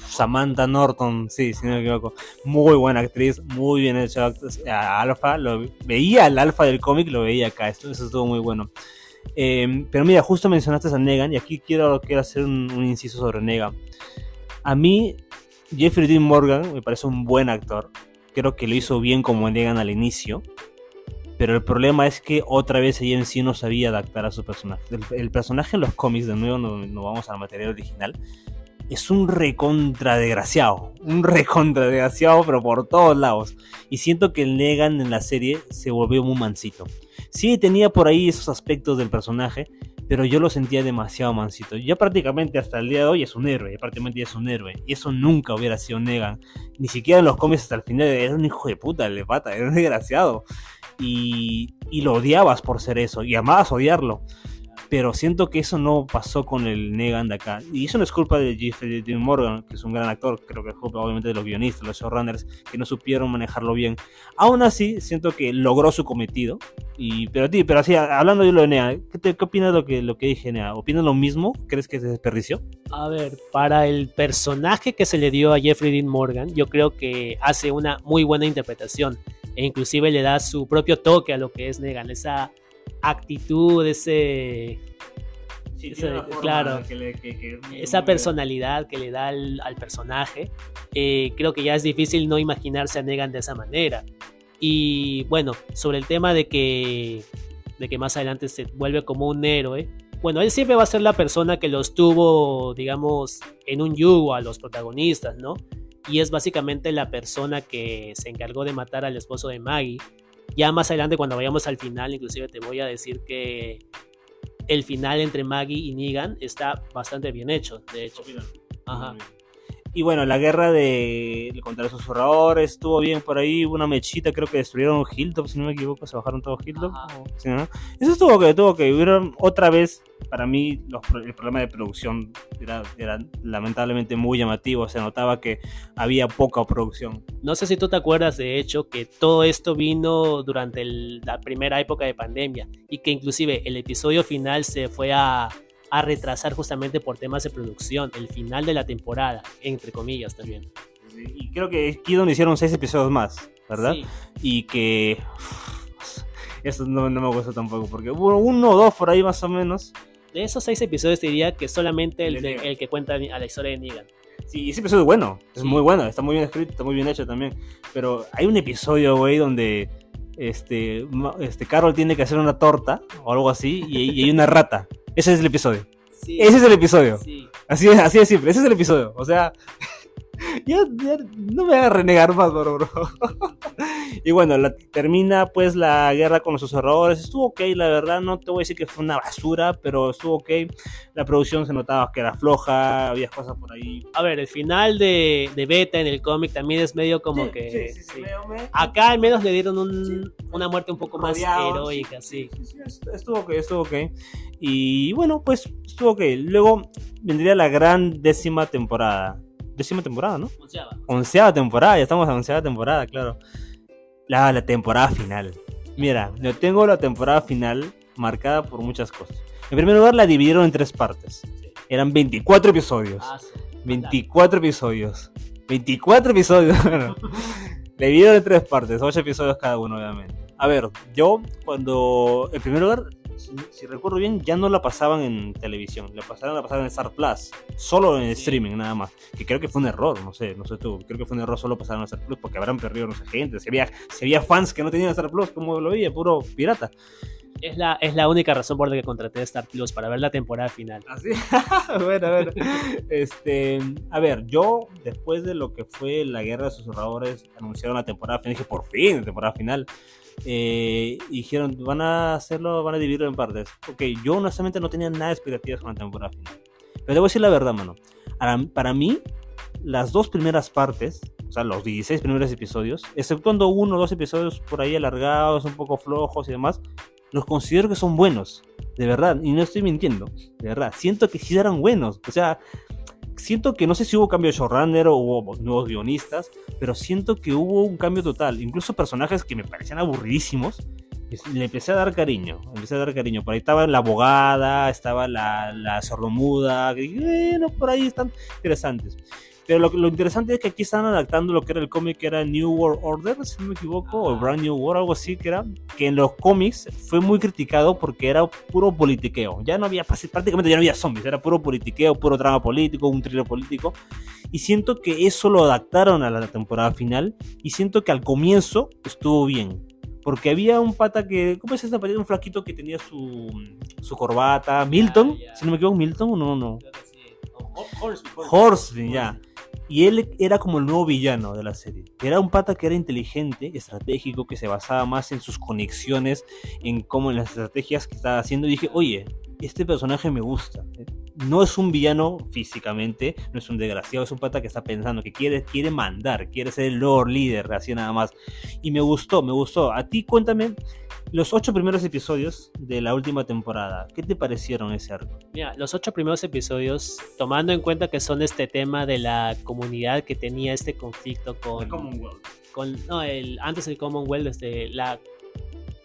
S1: Samantha Norton, sí, si no me equivoco, muy buena actriz, muy bien hecha Alpha, lo, veía el Alpha del cómic, lo veía acá, esto, eso estuvo muy bueno. Em, pero mira, justo mencionaste a Negan y aquí quiero, quiero hacer un, un inciso sobre Negan. A mí, Jeffrey Dean Morgan me parece un buen actor, creo que lo hizo bien como Negan al inicio pero el problema es que otra vez ella en sí no sabía adaptar a su personaje. El, personaje en los cómics, de nuevo, no, vamos al material original, es un recontra desgraciado. Un recontra desgraciado, pero por todos lados. Y siento que el Negan en la serie se volvió muy mansito. Sí tenía por ahí esos aspectos del personaje, pero yo lo sentía demasiado mansito. Ya prácticamente hasta el día de hoy es un héroe, prácticamente es un héroe. Y eso nunca hubiera sido Negan. Ni siquiera en los cómics hasta el final era un hijo de puta, le pata, era un desgraciado y, lo odiabas por ser eso y amabas odiarlo. Pero siento que eso no pasó con el Negan de acá. Y eso no es culpa de Jeffrey Dean Morgan, que es un gran actor, creo que es culpa obviamente de los guionistas, los showrunners, que no supieron manejarlo bien. Aún así, siento que logró su cometido. Y, pero, ti, pero así, hablando de lo de Negan, ¿qué, qué opinas de lo que, lo que dije, Negan? ¿Opinas lo mismo? ¿Crees que se desperdició?
S2: A ver, para el personaje que se le dio a Jeffrey Dean Morgan, yo creo que hace una muy buena interpretación. E inclusive le da su propio toque a lo que es Negan, esa actitud, ese... claro, esa personalidad que le da al, personaje, eh, creo que ya es difícil no imaginarse a Negan de esa manera. Y bueno, sobre el tema de que, de que más adelante se vuelve como un héroe, bueno, él siempre va a ser la persona que los tuvo, digamos, en un yugo a los protagonistas, ¿no? Y es básicamente la persona que se encargó de matar al esposo de Maggie ya más adelante, cuando vayamos al final, inclusive te voy a decir que el final entre Maggie y Negan está bastante bien hecho, de hecho.
S1: Ajá. Y bueno, la guerra de contra los susurradores estuvo bien por ahí. Una mechita, creo que destruyeron Hilltop, si no me equivoco, se bajaron todos Hilltop. Eso estuvo que tuvo que hubieron otra vez. Para mí, el problema de producción era, lamentablemente muy llamativo. Se notaba que había poca producción.
S2: No sé si tú te acuerdas, de hecho, que todo esto vino durante la primera época de pandemia y que inclusive el episodio final se fue a a retrasar justamente por temas de producción, el final de la temporada, entre comillas también.
S1: Y creo que aquí donde hicieron seis episodios más, ¿verdad? Y que... eso no, me gusta tampoco, porque hubo uno o dos por ahí más o menos.
S2: De esos seis episodios te diría que solamente el, el que cuenta a la historia de Negan.
S1: Sí, ese episodio es bueno, es muy bueno, está muy bien escrito, está muy bien hecho también. Pero hay un episodio, güey, donde este, este Carol tiene que hacer una torta o algo así y hay una rata. Ese es el episodio. Ese es el episodio. Así, es, así de simple. Ese es el episodio. O sea, ya, no me a renegar más, bro. bro. y bueno, termina pues la guerra con los errores. Estuvo ok, la verdad, no te voy a decir que fue una basura, pero estuvo ok. La producción se notaba que era floja, había cosas por ahí.
S2: A ver, el final de, de Beta en el cómic también es medio como que... Acá al menos le dieron una muerte un poco más heroica, sí.
S1: estuvo ok, estuvo ok. Y bueno, pues estuvo ok. Luego vendría la gran décima temporada décima temporada, ¿no? Onceava. Onceava temporada, ya estamos en onceava temporada, claro. La, la temporada final. Mira, yo tengo la temporada final marcada por muchas cosas. En primer lugar, la dividieron en tres partes. Eran 24 episodios. 24 ah, episodios. 24 episodios. la dividieron en tres partes, 8 episodios cada uno, obviamente. A ver, yo cuando. En primer lugar, si, recuerdo bien, ya no la pasaban en televisión, la pasaron, la pasaban en Star Plus, solo en streaming nada más. Que creo que fue un error, no sé, no sé tú, creo que fue un error solo pasar en Star Plus porque habrán perdido no sé gente, si había, si había fans que no tenían Star Plus, como lo veía, puro pirata.
S2: Es la, es la única razón por la que contraté Star Plus, para ver la temporada final.
S1: Así, ¿Ah, bueno, a ver. Este, a ver, yo, después de lo que fue la guerra de susurradores, anunciaron la temporada final, dije, por fin, temporada final. Eh, dijeron, van a hacerlo, van a dividirlo en partes. Ok, yo honestamente no tenía nada de expectativas con la temporada final. Pero debo decir la verdad, mano. Para, mí, las dos primeras partes, o sea, los 16 primeros episodios, exceptuando uno o dos episodios por ahí alargados, un poco flojos y demás, los considero que son buenos. De verdad, y no estoy mintiendo. De verdad, siento que sí eran buenos. O sea, siento que no sé si hubo cambio de showrunner o hubo nuevos guionistas, pero siento que hubo un cambio total. Incluso personajes que me parecían aburridísimos, le empecé a dar cariño, empecé a dar cariño. Por ahí estaba la abogada, estaba la, la sordomuda, bueno, por ahí están interesantes. Pero lo, interesante es que aquí están adaptando lo que era el cómic que era New World Order, si no me equivoco, o Brand New World, algo así que era, que en los cómics fue muy criticado porque era puro politiqueo. Ya no había, prácticamente ya no había zombies, era puro politiqueo, puro drama político, un thriller político. Y siento que eso lo adaptaron a la temporada final y siento que al comienzo estuvo bien. Porque había un pata que, ¿cómo es esta pata? Un flaquito que tenía su, su corbata, Milton, si no me equivoco, Milton o no, no. Horseman, ya. Y él era como el nuevo villano de la serie. Era un pata que era inteligente, estratégico, que se basaba más en sus conexiones, en cómo en las estrategias que estaba haciendo. Y dije, oye, este personaje me gusta. No es un villano físicamente, no es un desgraciado, es un pata que está pensando, que quiere, quiere mandar, quiere ser el Lord líder, así nada más. Y me gustó, me gustó. A ti cuéntame, Los ocho primeros episodios de la última temporada, ¿qué te parecieron ese arco?
S2: Mira, los ocho primeros episodios, tomando en cuenta que son este tema de la comunidad que tenía este conflicto con...
S1: El Commonwealth.
S2: con no, el, antes el Commonwealth, este, la,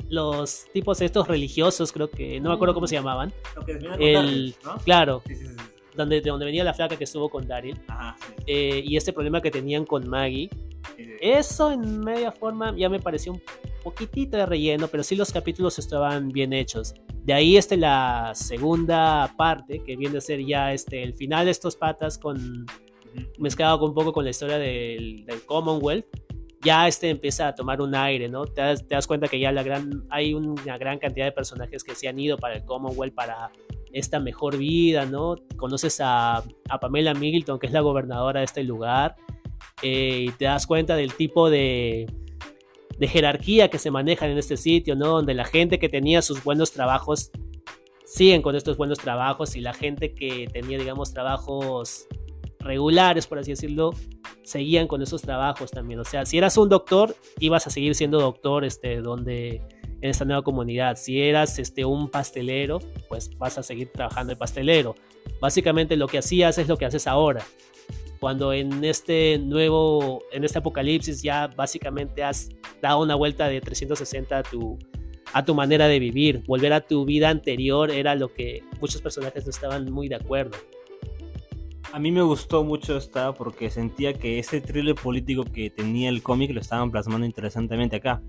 S2: los tipos estos religiosos, creo que, no me acuerdo cómo se llamaban.
S1: Lo que con
S2: El,
S1: ¿no?
S2: Claro,
S1: Sí, sí, sí,
S2: donde, de donde venía la flaca que estuvo con Daryl.
S1: Ajá, sí,
S2: eh, y este problema que tenían con Maggie. Eso en media forma ya me pareció un poquitito de relleno, pero sí los capítulos estaban bien hechos. De ahí este la segunda parte, que viene a ser ya este el final de estos patas con mezclado un poco con la historia del, del Commonwealth. Ya este empieza a tomar un aire, ¿no? Te das, te das cuenta que ya la gran, hay una gran cantidad de personajes que se han ido para el Commonwealth para esta mejor vida, ¿no? Conoces a, a Pamela Middleton, que es la gobernadora de este lugar, eh, y te das cuenta del tipo de, de jerarquía que se maneja en este sitio, ¿no? Donde la gente que tenía sus buenos trabajos siguen con estos buenos trabajos y la gente que tenía, digamos, trabajos regulares, por así decirlo, seguían con esos trabajos también. O sea, si eras un doctor, ibas a seguir siendo doctor este, donde, en esta nueva comunidad. Si eras este, un pastelero, pues vas a seguir trabajando de pastelero. Básicamente lo que hacías es lo que haces ahora. Cuando en este nuevo, en este apocalipsis ya básicamente has dado una vuelta de 360 a tu, a tu manera de vivir. Volver a tu vida anterior era lo que muchos personajes no estaban muy de acuerdo.
S1: A mí me gustó mucho esta porque sentía que ese thriller político que tenía el cómic lo estaban plasmando interesantemente acá.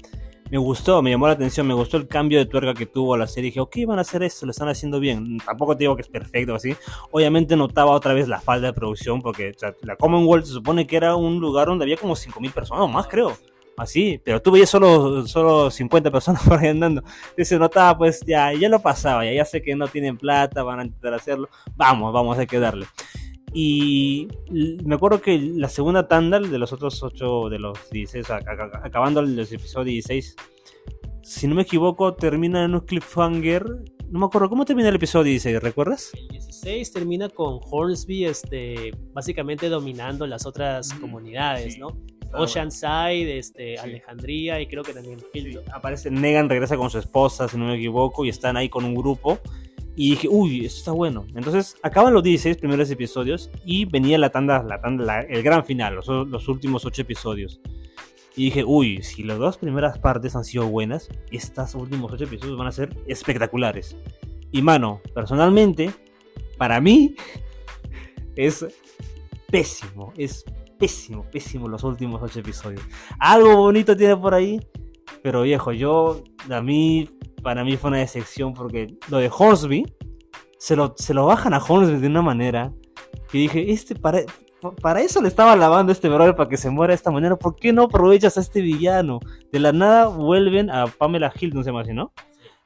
S1: Me gustó, me llamó la atención, me gustó el cambio de tuerca que tuvo la serie. Dije, ok, van a hacer esto, lo están haciendo bien. Tampoco te digo que es perfecto así. Obviamente notaba otra vez la falta de producción porque la Commonwealth se supone que era un lugar donde había como 5.000 personas o más, creo. Así, pero tú veías solo, solo 50 personas por ahí andando. Entonces se notaba, pues ya, ya lo pasaba, ya, ya sé que no tienen plata, van a intentar hacerlo. Vamos, vamos, hay que darle. Y me acuerdo que la segunda tanda de los otros 8, de los 16, a- a- acabando el episodio 16, si no me equivoco, termina en un cliffhanger. No me acuerdo, ¿cómo termina el episodio 16? ¿Recuerdas?
S2: El 16 termina con Hornsby este, básicamente dominando las otras
S1: Mm,
S2: comunidades,
S1: sí.
S2: ¿no? Oceanside, este,
S1: Sí.
S2: Alejandría y creo que también Hilton.
S1: Aparece Negan, regresa con su esposa, si no me equivoco, y están ahí con un grupo. Y dije, uy, esto está bueno. Entonces, acaban los 16 primeros episodios y venía la tanda, la tanda la- el gran final, los, los últimos 8 episodios. Y dije, uy, si las dos primeras partes han sido buenas, estos últimos 8 episodios van a ser espectaculares. Y mano, personalmente, para mí, es pésimo, es pésimo, pésimo los últimos 8 episodios. Algo bonito tiene por ahí, pero viejo, yo, a mí, para mí fue una decepción porque lo de Hornsby, se lo, se lo bajan a Hornsby de una manera que dije, este para, para eso le estaba lavando este brother para que se muera de esta manera, ¿por qué no aprovechas a este villano? De la nada vuelven a Pamela Hilton, se llama así, ¿no?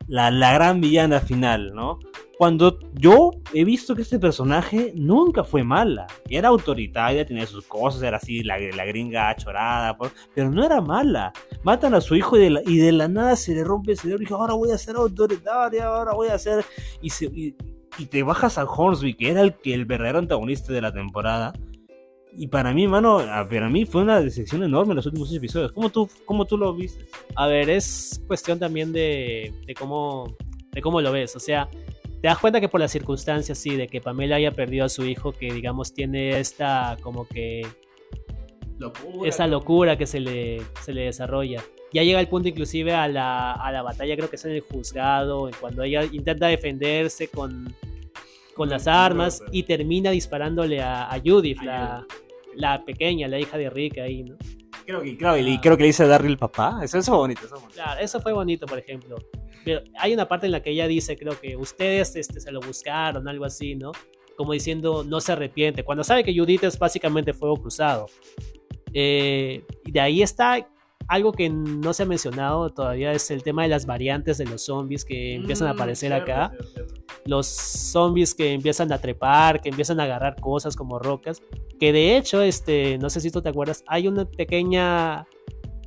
S1: La, la gran villana final, ¿no? Cuando yo he visto que este personaje nunca fue mala, era autoritaria, tenía sus cosas, era así, la, la gringa chorada, por- pero no era mala. Matan a su hijo y de la, y de la nada se le rompe el cerebro y dijo, ahora voy a ser autoritaria, ahora voy a ser... Y, se- y- te bajas a Hornsby, que era el, el verdadero antagonista de la temporada. Y para mí, mano, a- para mí fue una decepción enorme los últimos seis episodios. ¿Cómo tú, cómo tú lo viste?
S2: A ver, es cuestión también de, de cómo, de cómo lo ves. O sea, te das cuenta que por las circunstancias, sí, de que Pamela haya perdido a su hijo, que digamos tiene esta como que esa locura que se le, se le desarrolla. Ya llega el punto inclusive a la, a la batalla, creo que es en el juzgado, en cuando ella intenta defenderse con, con las armas y termina disparándole a, a Judith,
S1: A
S2: la, la pequeña, la hija de Rick ahí, ¿no?
S1: Creo que, claro, y creo que le dice Darryl papá. Eso, eso fue bonito. Eso fue bonito.
S2: Claro, eso fue bonito, por ejemplo. Pero hay una parte en la que ella dice, creo que ustedes este, se lo buscaron, algo así, ¿no? Como diciendo, no se arrepiente. Cuando sabe que Judith es básicamente fuego cruzado. Eh, y de ahí está algo que no se ha mencionado todavía, es el tema de las variantes de los zombies que empiezan a
S1: Mm,
S2: aparecer
S1: cierto,
S2: acá.
S1: cierto, cierto.
S2: Los zombies que empiezan a trepar, que empiezan a agarrar cosas como rocas. Que de hecho, este, no sé si tú te acuerdas, hay una pequeña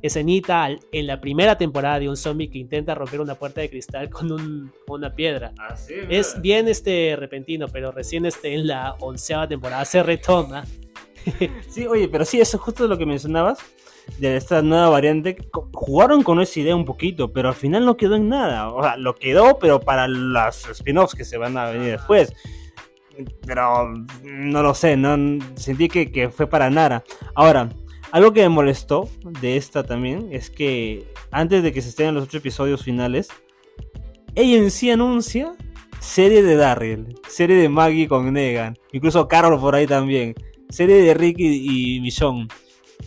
S2: escenita en la primera temporada de un zombie que intenta romper una puerta de cristal con, un- con una piedra.
S1: Ah, sí,
S2: Es bien este, repentino, pero recién este, en la onceava temporada se retoma.
S1: Sí, oye, pero sí, eso justo lo que mencionabas. De esta nueva variante, jugaron con esa idea un poquito, pero al final no quedó en nada. O sea, lo quedó, pero para las spin-offs que se van a venir después. Pero no lo sé, no sentí que, que fue para nada. Ahora, algo que me molestó de esta también es que antes de que se estén los ocho episodios finales, ella en sí anuncia serie de Darryl, serie de Maggie con Negan, incluso Carol por ahí también, serie de Ricky y Michonne.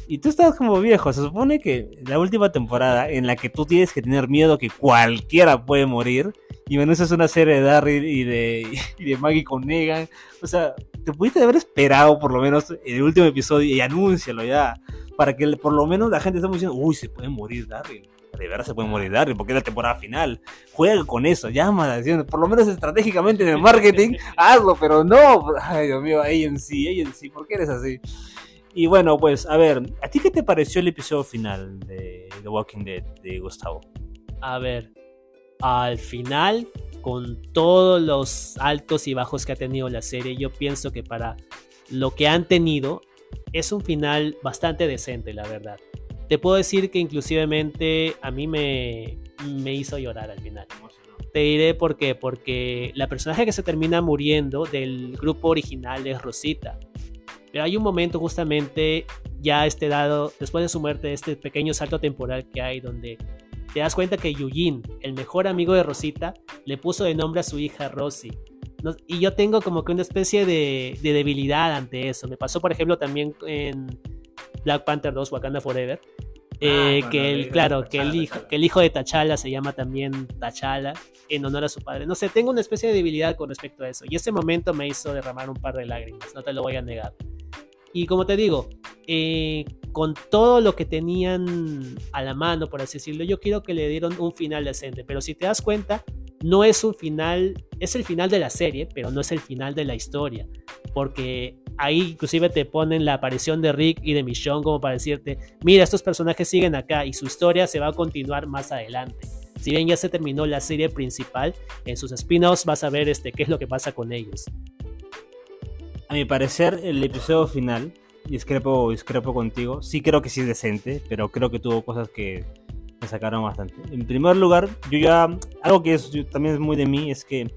S1: Y tú estás como viejo, se supone que la última temporada en la que tú tienes que tener miedo que cualquiera puede morir, y me anuncias una serie de Darryl y de, y de Maggie con Negan, o sea, te pudiste haber esperado por lo menos en el último episodio y anúncialo ya, para que por lo menos la gente esté diciendo, uy, se puede morir Darryl de verdad se puede morir Darryl porque es la temporada final. Juega con eso, llama, por lo menos estratégicamente en el marketing, hazlo, pero no. Ay, Dios mío, AMC, AMC, ¿por qué eres así? Y bueno, pues, a ver, ¿a ti qué te pareció el episodio final de The Walking Dead de Gustavo?
S2: A ver, al final, con todos los altos y bajos que ha tenido la serie, yo pienso que para lo que han tenido, es un final bastante decente, la verdad. Te puedo decir que inclusivemente a mí me, me hizo llorar al final. Te diré por qué, porque la personaje que se termina muriendo del grupo original es Rosita. Pero hay un momento justamente ya este dado, después de su muerte, este pequeño salto temporal que hay donde te das cuenta que Yujin, el mejor amigo de Rosita, le puso de nombre a su hija Rosy. y yo tengo como que una especie de, de, debilidad ante eso. Me pasó, por ejemplo, también en Black Panther 2, Wakanda Forever, eh, ah, que el, claro, que el, hijo, que el hijo de T'Challa se llama también T'Challa en honor a su padre. No sé, tengo una especie de debilidad con respecto a eso. Y ese momento me hizo derramar un par de lágrimas, no te lo voy a negar. Y como te digo, eh, con todo lo que tenían a la mano, por así decirlo, yo quiero que le dieron un final decente. Pero si te das cuenta, no es un final, es el final de la serie, pero no es el final de la historia. Porque ahí inclusive te ponen la aparición de Rick y de Michonne como para decirte, mira, estos personajes siguen acá y su historia se va a continuar más adelante. Si bien ya se terminó la serie principal, en sus spin-offs vas a ver este, qué es lo que pasa con ellos.
S1: A mi parecer, el episodio final, discrepo, discrepo contigo, sí creo que sí es decente, pero creo que tuvo cosas que me sacaron bastante. En primer lugar, yo ya, algo que es, también es muy de mí, es que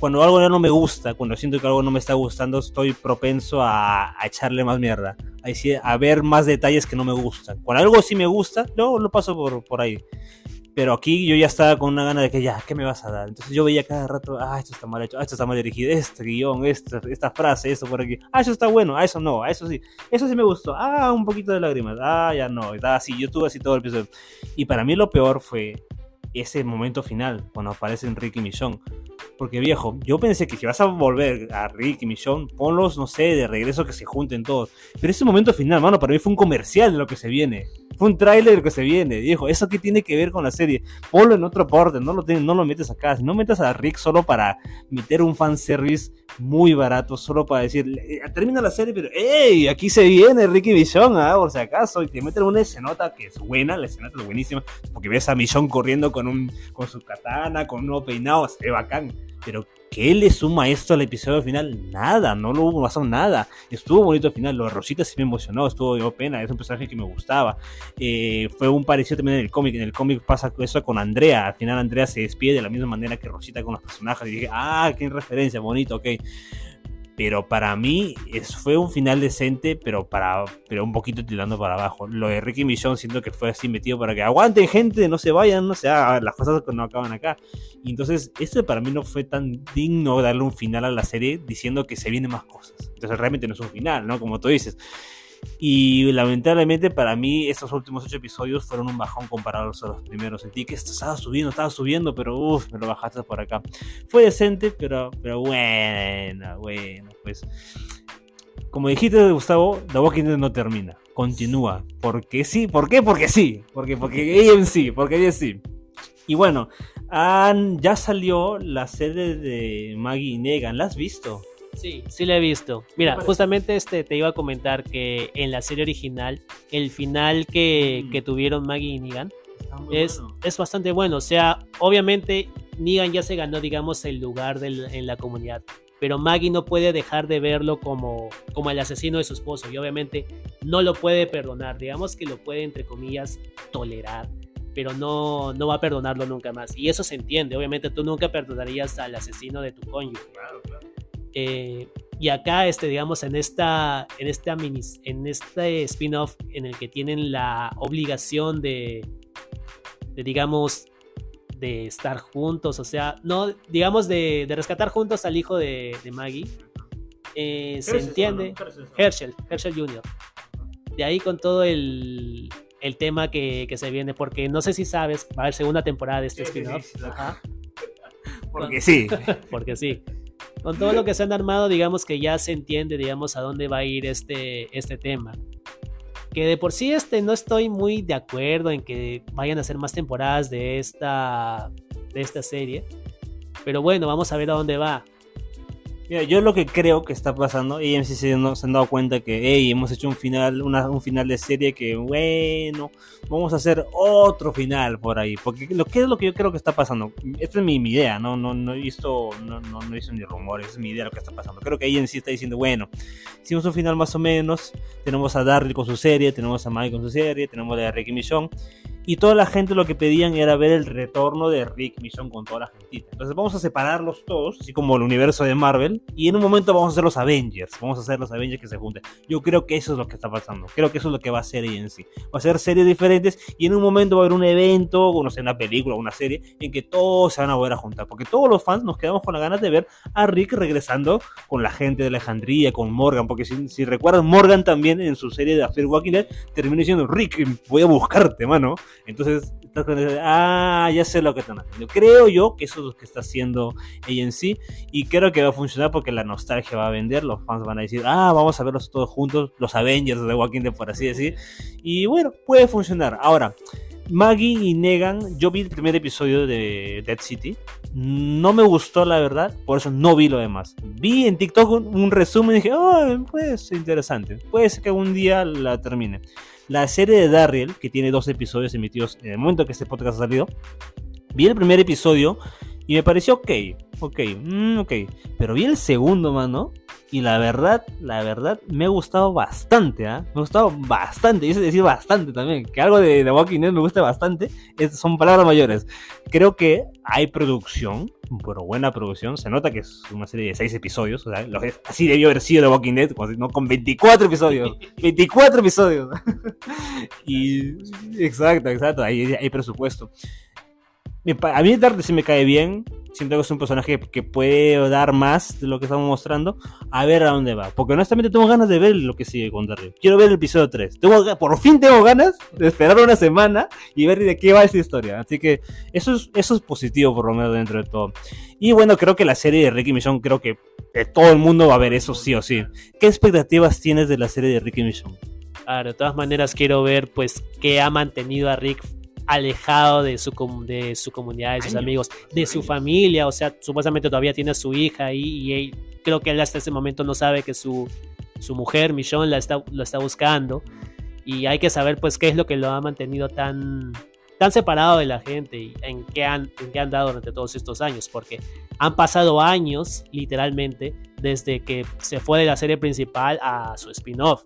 S1: cuando algo ya no me gusta, cuando siento que algo no me está gustando, estoy propenso a, echarle más mierda, a, a, ver más detalles que no me gustan. Cuando algo sí me gusta, luego lo paso por, por ahí. Pero aquí yo ya estaba con una gana de que ya, ¿qué me vas a dar? Entonces yo veía cada rato, ah, esto está mal hecho, ah, esto está mal dirigido, este guion, esta, esta frase, eso por aquí, ah, eso está bueno, ah, eso no, ah, eso sí, eso sí me gustó, ah, un poquito de lágrimas, ah, ya no, estaba así, yo tuve así todo el episodio. Y para mí lo peor fue ese momento final, cuando aparecen Ricky y Michonne. Porque viejo, yo pensé que si vas a volver a Ricky y Michonne, ponlos, no sé, de regreso que se junten todos. Pero ese momento final, mano, para mí fue un comercial de lo que se viene. Fue un tráiler que se viene, viejo. ¿Eso qué tiene que ver con la serie? Ponlo en otro orden, no lo, no lo metes acá. Si no metas a Rick solo para meter un fanservice muy barato, solo para decir, eh, termina la serie, pero ¡ey! Aquí se viene Ricky Michonne, ¿ah? por si acaso. Y te meten una escenota que es buena, la escenota es buenísima, porque ves a Michonne corriendo con, un, con su katana, con un nuevo peinado, se ve bacán. Pero ¿qué le suma esto al episodio final? Nada, no lo hubo pasado nada. Estuvo bonito al final, lo de Rosita sí me emocionó, estuvo pena, es un personaje que me gustaba. Eh, fue un parecido también en el cómic, en el cómic pasa eso con Andrea, al final Andrea se despide de la misma manera que Rosita con los personajes y dije, ah, qué referencia, bonito, ok pero para mí es, fue un final decente, pero para pero un poquito tirando para abajo. Lo de Ricky Millón siento que fue así metido para que aguanten gente, no se vayan, no sé, las cosas no acaban acá. Entonces, esto para mí no fue tan digno darle un final a la serie diciendo que se vienen más cosas. Entonces realmente no es un final, ¿no? Como tú dices. Y lamentablemente para mí estos últimos ocho episodios fueron un bajón comparado a los primeros. Sentí que estaba subiendo, estaba subiendo, pero uff, me lo bajaste por acá. Fue decente, pero, pero bueno, bueno, pues... Como dijiste, Gustavo, The Walking Dead no termina. Continúa. Porque sí, ¿por qué? Porque sí. Porque, porque sí, porque sí. Y bueno, ya salió la serie de Maggie Negan. ¿La has visto?
S2: Sí, sí la he visto. Mira, justamente este te iba a comentar que en la serie original, el final que, mm. tuvieron Maggie y Negan es, es bastante bueno. O sea, obviamente Negan ya se ganó, digamos, el lugar en la comunidad. pero Maggie no puede dejar de verlo como, como el asesino de su esposo y obviamente no lo puede perdonar, digamos que lo puede entre comillas tolerar, pero no, no va a perdonarlo nunca más. Y eso se entiende, obviamente tú nunca perdonarías al asesino de tu cónyuge. Claro, claro. Eh, y acá, este, digamos, en, esta, en, esta mini, en este spin-off en el que tienen la obligación de, de digamos, de estar juntos, o sea, no, digamos, de, de rescatar juntos al hijo de, de Maggie. Eh, se entiende. Herschel, Herschel Jr. De ahí con todo el, el tema que, que, se viene, porque no sé si sabes, va a haber segunda temporada de este spin-off.
S1: porque sí.
S2: porque sí. Con todo lo que se han armado, digamos que ya se entiende, digamos, a dónde va a ir este, este tema que de por sí este no estoy muy de acuerdo en que vayan a hacer más temporadas de esta de esta serie. Pero bueno, vamos a ver a dónde va.
S1: Yo lo que creo que está pasando, y sí se, han dado cuenta que, hey, hemos hecho un final, un final de serie que, bueno, vamos a hacer otro final por ahí. Porque lo que es lo que yo creo que está pasando, esta es mi, idea, no, no, no he visto, no, no, no he visto ni rumores, es mi idea lo que está pasando. Creo que ahí está diciendo, bueno, hicimos un final más o menos, tenemos a Darryl con su serie, tenemos a Mike con su serie, tenemos a Ricky Michon, y toda la gente lo que pedían era ver el retorno de Rick Mission con toda la gentita. Entonces vamos a separarlos todos, así como el universo de Marvel. Y en un momento vamos a hacer los Avengers. Vamos a hacer los Avengers que se junten. Yo creo que eso es lo que está pasando. Creo que eso es lo que va a ser en sí. Va a ser series diferentes y en un momento va a haber un evento, o no sé, una película una serie, en que todos se van a volver a juntar. Porque todos los fans nos quedamos con la ganas de ver a Rick regresando con la gente de Alejandría, con Morgan. Porque si, si recuerdan, Morgan también en su serie de After Walking Dead terminó diciendo, Rick, voy a buscarte, mano. Entonces, ah, ya sé lo que están haciendo. Creo yo que eso es lo que está haciendo ella en sí. Y creo que va a funcionar porque la nostalgia va a vender. Los fans van a decir, ah, vamos a verlos todos juntos. Los Avengers de Walking Dead, por así decir. Y bueno, puede funcionar. Ahora, Maggie y Negan, yo vi el primer episodio de Dead City. No me gustó, la verdad, por eso no vi lo demás. Vi en TikTok un, resumen y dije, oh, pues interesante. Puede ser que algún día la termine. La serie de Darryl, que tiene dos episodios emitidos en el momento que este podcast ha salido, vi el primer episodio y me pareció ok, ok, mm, ok. Pero vi el segundo, mano. Y la verdad, la verdad, me ha gustado bastante, ¿ah? Me ha gustado bastante. Y eso decir bastante también. Que algo de The Walking Dead me gusta bastante. son palabras mayores. Creo que hay producción, pero buena producción. Se nota que es una serie de seis episodios. O sea, así debió haber sido The Walking Dead, no con 24 episodios. 24 episodios. y exacto, exacto. Hay, hay presupuesto. A mí Dark sí me cae bien. Siento que es un personaje que puede dar más de lo que estamos mostrando. A ver a dónde va. Porque honestamente tengo ganas de ver lo que sigue con Darryl. Quiero ver el episodio 3. Tengo, por fin tengo ganas de esperar una semana y ver de qué va esta historia. Así que eso es, eso es positivo por lo menos dentro de todo. Y bueno, creo que la serie de Ricky Mission, creo que todo el mundo va a ver eso sí o sí. ¿Qué expectativas tienes de la serie de Ricky Mission?
S2: Claro, de todas maneras quiero ver pues qué ha mantenido a Rick alejado de su, de su comunidad, de sus amigos, de su familia, o sea, supuestamente todavía tiene a su hija y creo que él hasta ese momento no sabe que su, su mujer, Michonne, la está, lo está buscando. Y hay que saber pues qué es lo que lo ha mantenido tan, tan separado de la gente y en qué, han, en qué han dado durante todos estos años, porque han pasado años, literalmente, desde que se fue de la serie principal a su spin-off.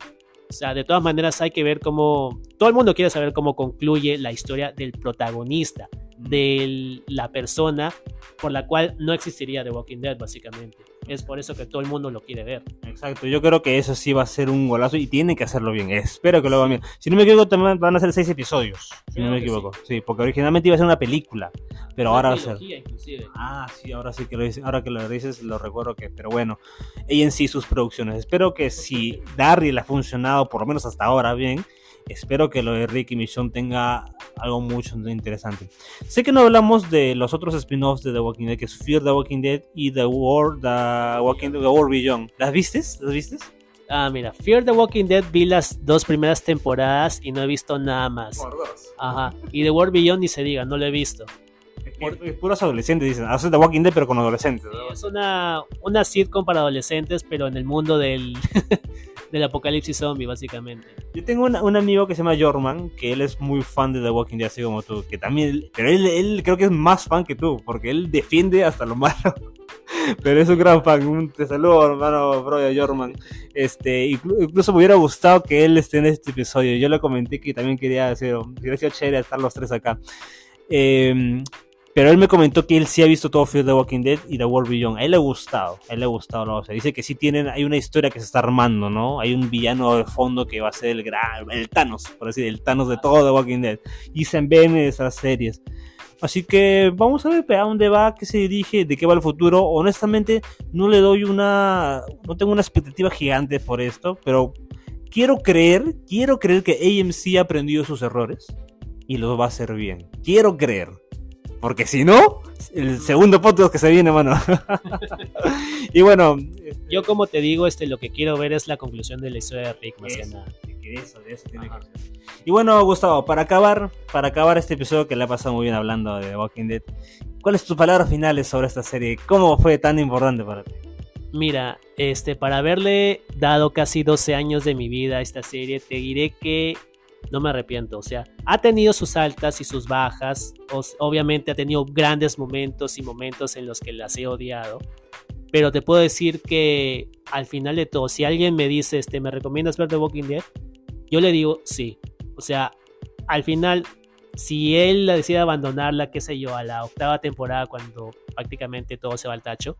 S2: O sea, de todas maneras hay que ver cómo... Todo el mundo quiere saber cómo concluye la historia del protagonista, de la persona por la cual no existiría The Walking Dead, básicamente. Es por eso que todo el mundo lo quiere ver.
S1: Exacto, yo creo que eso sí va a ser un golazo y tiene que hacerlo bien. Espero que lo hagan bien. Si no me equivoco, también van a ser seis episodios. Si no me equivoco. Sí. porque originalmente iba a ser una película, pero ahora va a ser. Ah, sí, ahora sí que lo dices, ahora que lo dices, lo recuerdo que. Pero bueno, ella en sí sus producciones. Espero que si Darryl ha funcionado, por lo menos hasta ahora, bien espero que lo de Ricky Michonne tenga algo mucho interesante. Sé que no hablamos de los otros spin-offs de The Walking Dead, que es Fear the Walking Dead y The War, The Walking The War Beyond. ¿Las vistes? ¿Las vistes?
S2: Ah, mira, Fear the Walking Dead vi las dos primeras temporadas y no he visto nada más.
S1: Por dos.
S2: Ajá. Y The War Beyond ni se diga, no lo he visto.
S1: Es puros adolescentes, dicen. Haces The Walking Dead, pero con adolescentes.
S2: es una, una sitcom para adolescentes, pero en el mundo del, del apocalipsis zombie, básicamente.
S1: Yo tengo un amigo que se llama Jorman, que él es muy fan de The Walking Dead, así como tú, que también, pero él, él creo que es más fan que tú, porque él defiende hasta lo malo. Pero es un gran fan. Un, te saludo, hermano Brian Jorman. Este, incluso me hubiera gustado que él esté en este episodio. Yo le comenté que también quería decir, hubiera sido chévere estar los tres acá. Eh, pero él me comentó que él sí ha visto todo Fear the Walking Dead y The World Beyond. A él le ha gustado, él le ha gustado. O sea, dice que sí tienen, hay una historia que se está armando, ¿no? Hay un villano de fondo que va a ser el gran, el Thanos, por decir, el Thanos de todo The Walking Dead. Y se ven en esas series. Así que vamos a ver a dónde va, qué se dirige, de qué va el futuro. Honestamente, no le doy una, no tengo una expectativa gigante por esto, pero quiero creer, quiero creer que AMC ha aprendido sus errores y los va a hacer bien. Quiero creer. Porque si no, el segundo podcast que se viene, mano. y bueno.
S2: Yo como te digo, este, lo que quiero ver es la conclusión de la historia de Rick, más que nada.
S1: Y bueno, Gustavo, para acabar, para acabar este episodio que le ha pasado muy bien hablando de Walking Dead, ¿cuáles tus palabras finales sobre esta serie? ¿Cómo fue tan importante para ti?
S2: Mira, este, para haberle dado casi 12 años de mi vida a esta serie, te diré que no me arrepiento. O sea, ha tenido sus altas y sus bajas. obviamente ha tenido grandes momentos y momentos en los que las he odiado. Pero te puedo decir que al final de todo, si alguien me dice, este, ¿me recomiendas ver The Walking Dead? Yo le digo sí. O sea, al final, si él decide abandonarla, qué sé yo, a la octava temporada cuando prácticamente todo se va al tacho,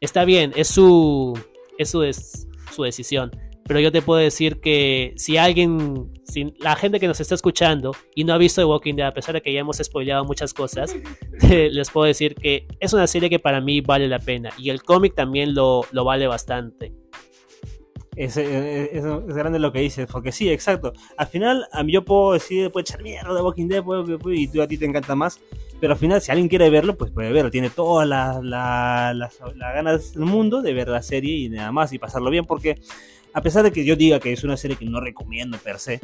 S2: está bien, es su, es es su decisión pero yo te puedo decir que si alguien, si la gente que nos está escuchando y no ha visto The Walking Dead, a pesar de que ya hemos spoileado muchas cosas, les puedo decir que es una serie que para mí vale la pena y el cómic también lo, lo vale bastante.
S1: Es, es, grande lo que dices, porque sí, exacto. Al final, a mí yo puedo decir, puede echar mierda de Walking Dead, y tú a ti te encanta más, pero al final, si alguien quiere verlo, pues puede verlo. Tiene todas las, las ganas del mundo de ver la serie y nada más y pasarlo bien, porque a pesar de que yo diga que es una serie que no recomiendo per se,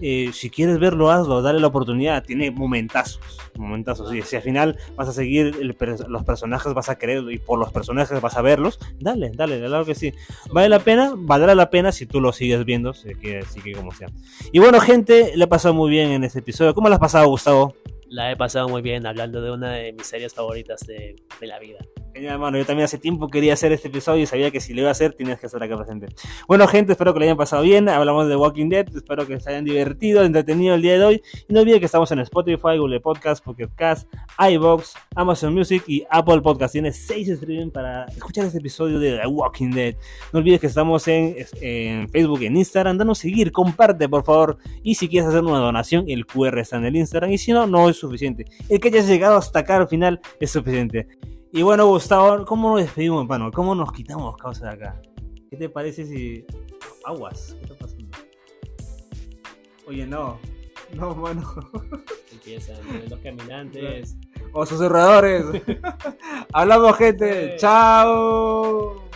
S1: eh, si quieres verlo, hazlo, dale la oportunidad. Tiene momentazos, momentazos. Y si al final vas a seguir los personajes, vas a querer y por los personajes vas a verlos, dale, dale, claro que sí. ¿Vale la pena? Valdrá la pena si tú lo sigues viendo, así que, como sea. Y bueno, gente, le ha pasado muy bien en este episodio. ¿Cómo le has pasado, Gustavo?
S2: La he pasado muy bien hablando de una de mis series favoritas de la vida.
S1: Genial, hermano. Yo también hace tiempo quería hacer este episodio y sabía que si lo iba a hacer, tienes que estar acá presente. Bueno, gente, espero que lo hayan pasado bien. Hablamos de Walking Dead. Espero que se hayan divertido, entretenido el día de hoy. Y no olviden que estamos en Spotify, Google Podcast, Pocket Cast, iBox, Amazon Music y Apple Podcast. Tienes 6 streaming para escuchar este episodio de The Walking Dead. No olvides que estamos en, en Facebook en Instagram. Danos seguir, comparte, por favor. Y si quieres hacer una donación, el QR está en el Instagram. Y si no, no es suficiente. El que hayas llegado hasta acá al final es suficiente. Y bueno, Gustavo, ¿cómo nos despedimos, hermano? ¿Cómo nos quitamos causa de acá? ¿Qué te parece si. Aguas, ¿qué está pasando? Oye, no. No, mano.
S2: Empiezan los caminantes.
S1: O susurradores. Hablamos, gente. Chao.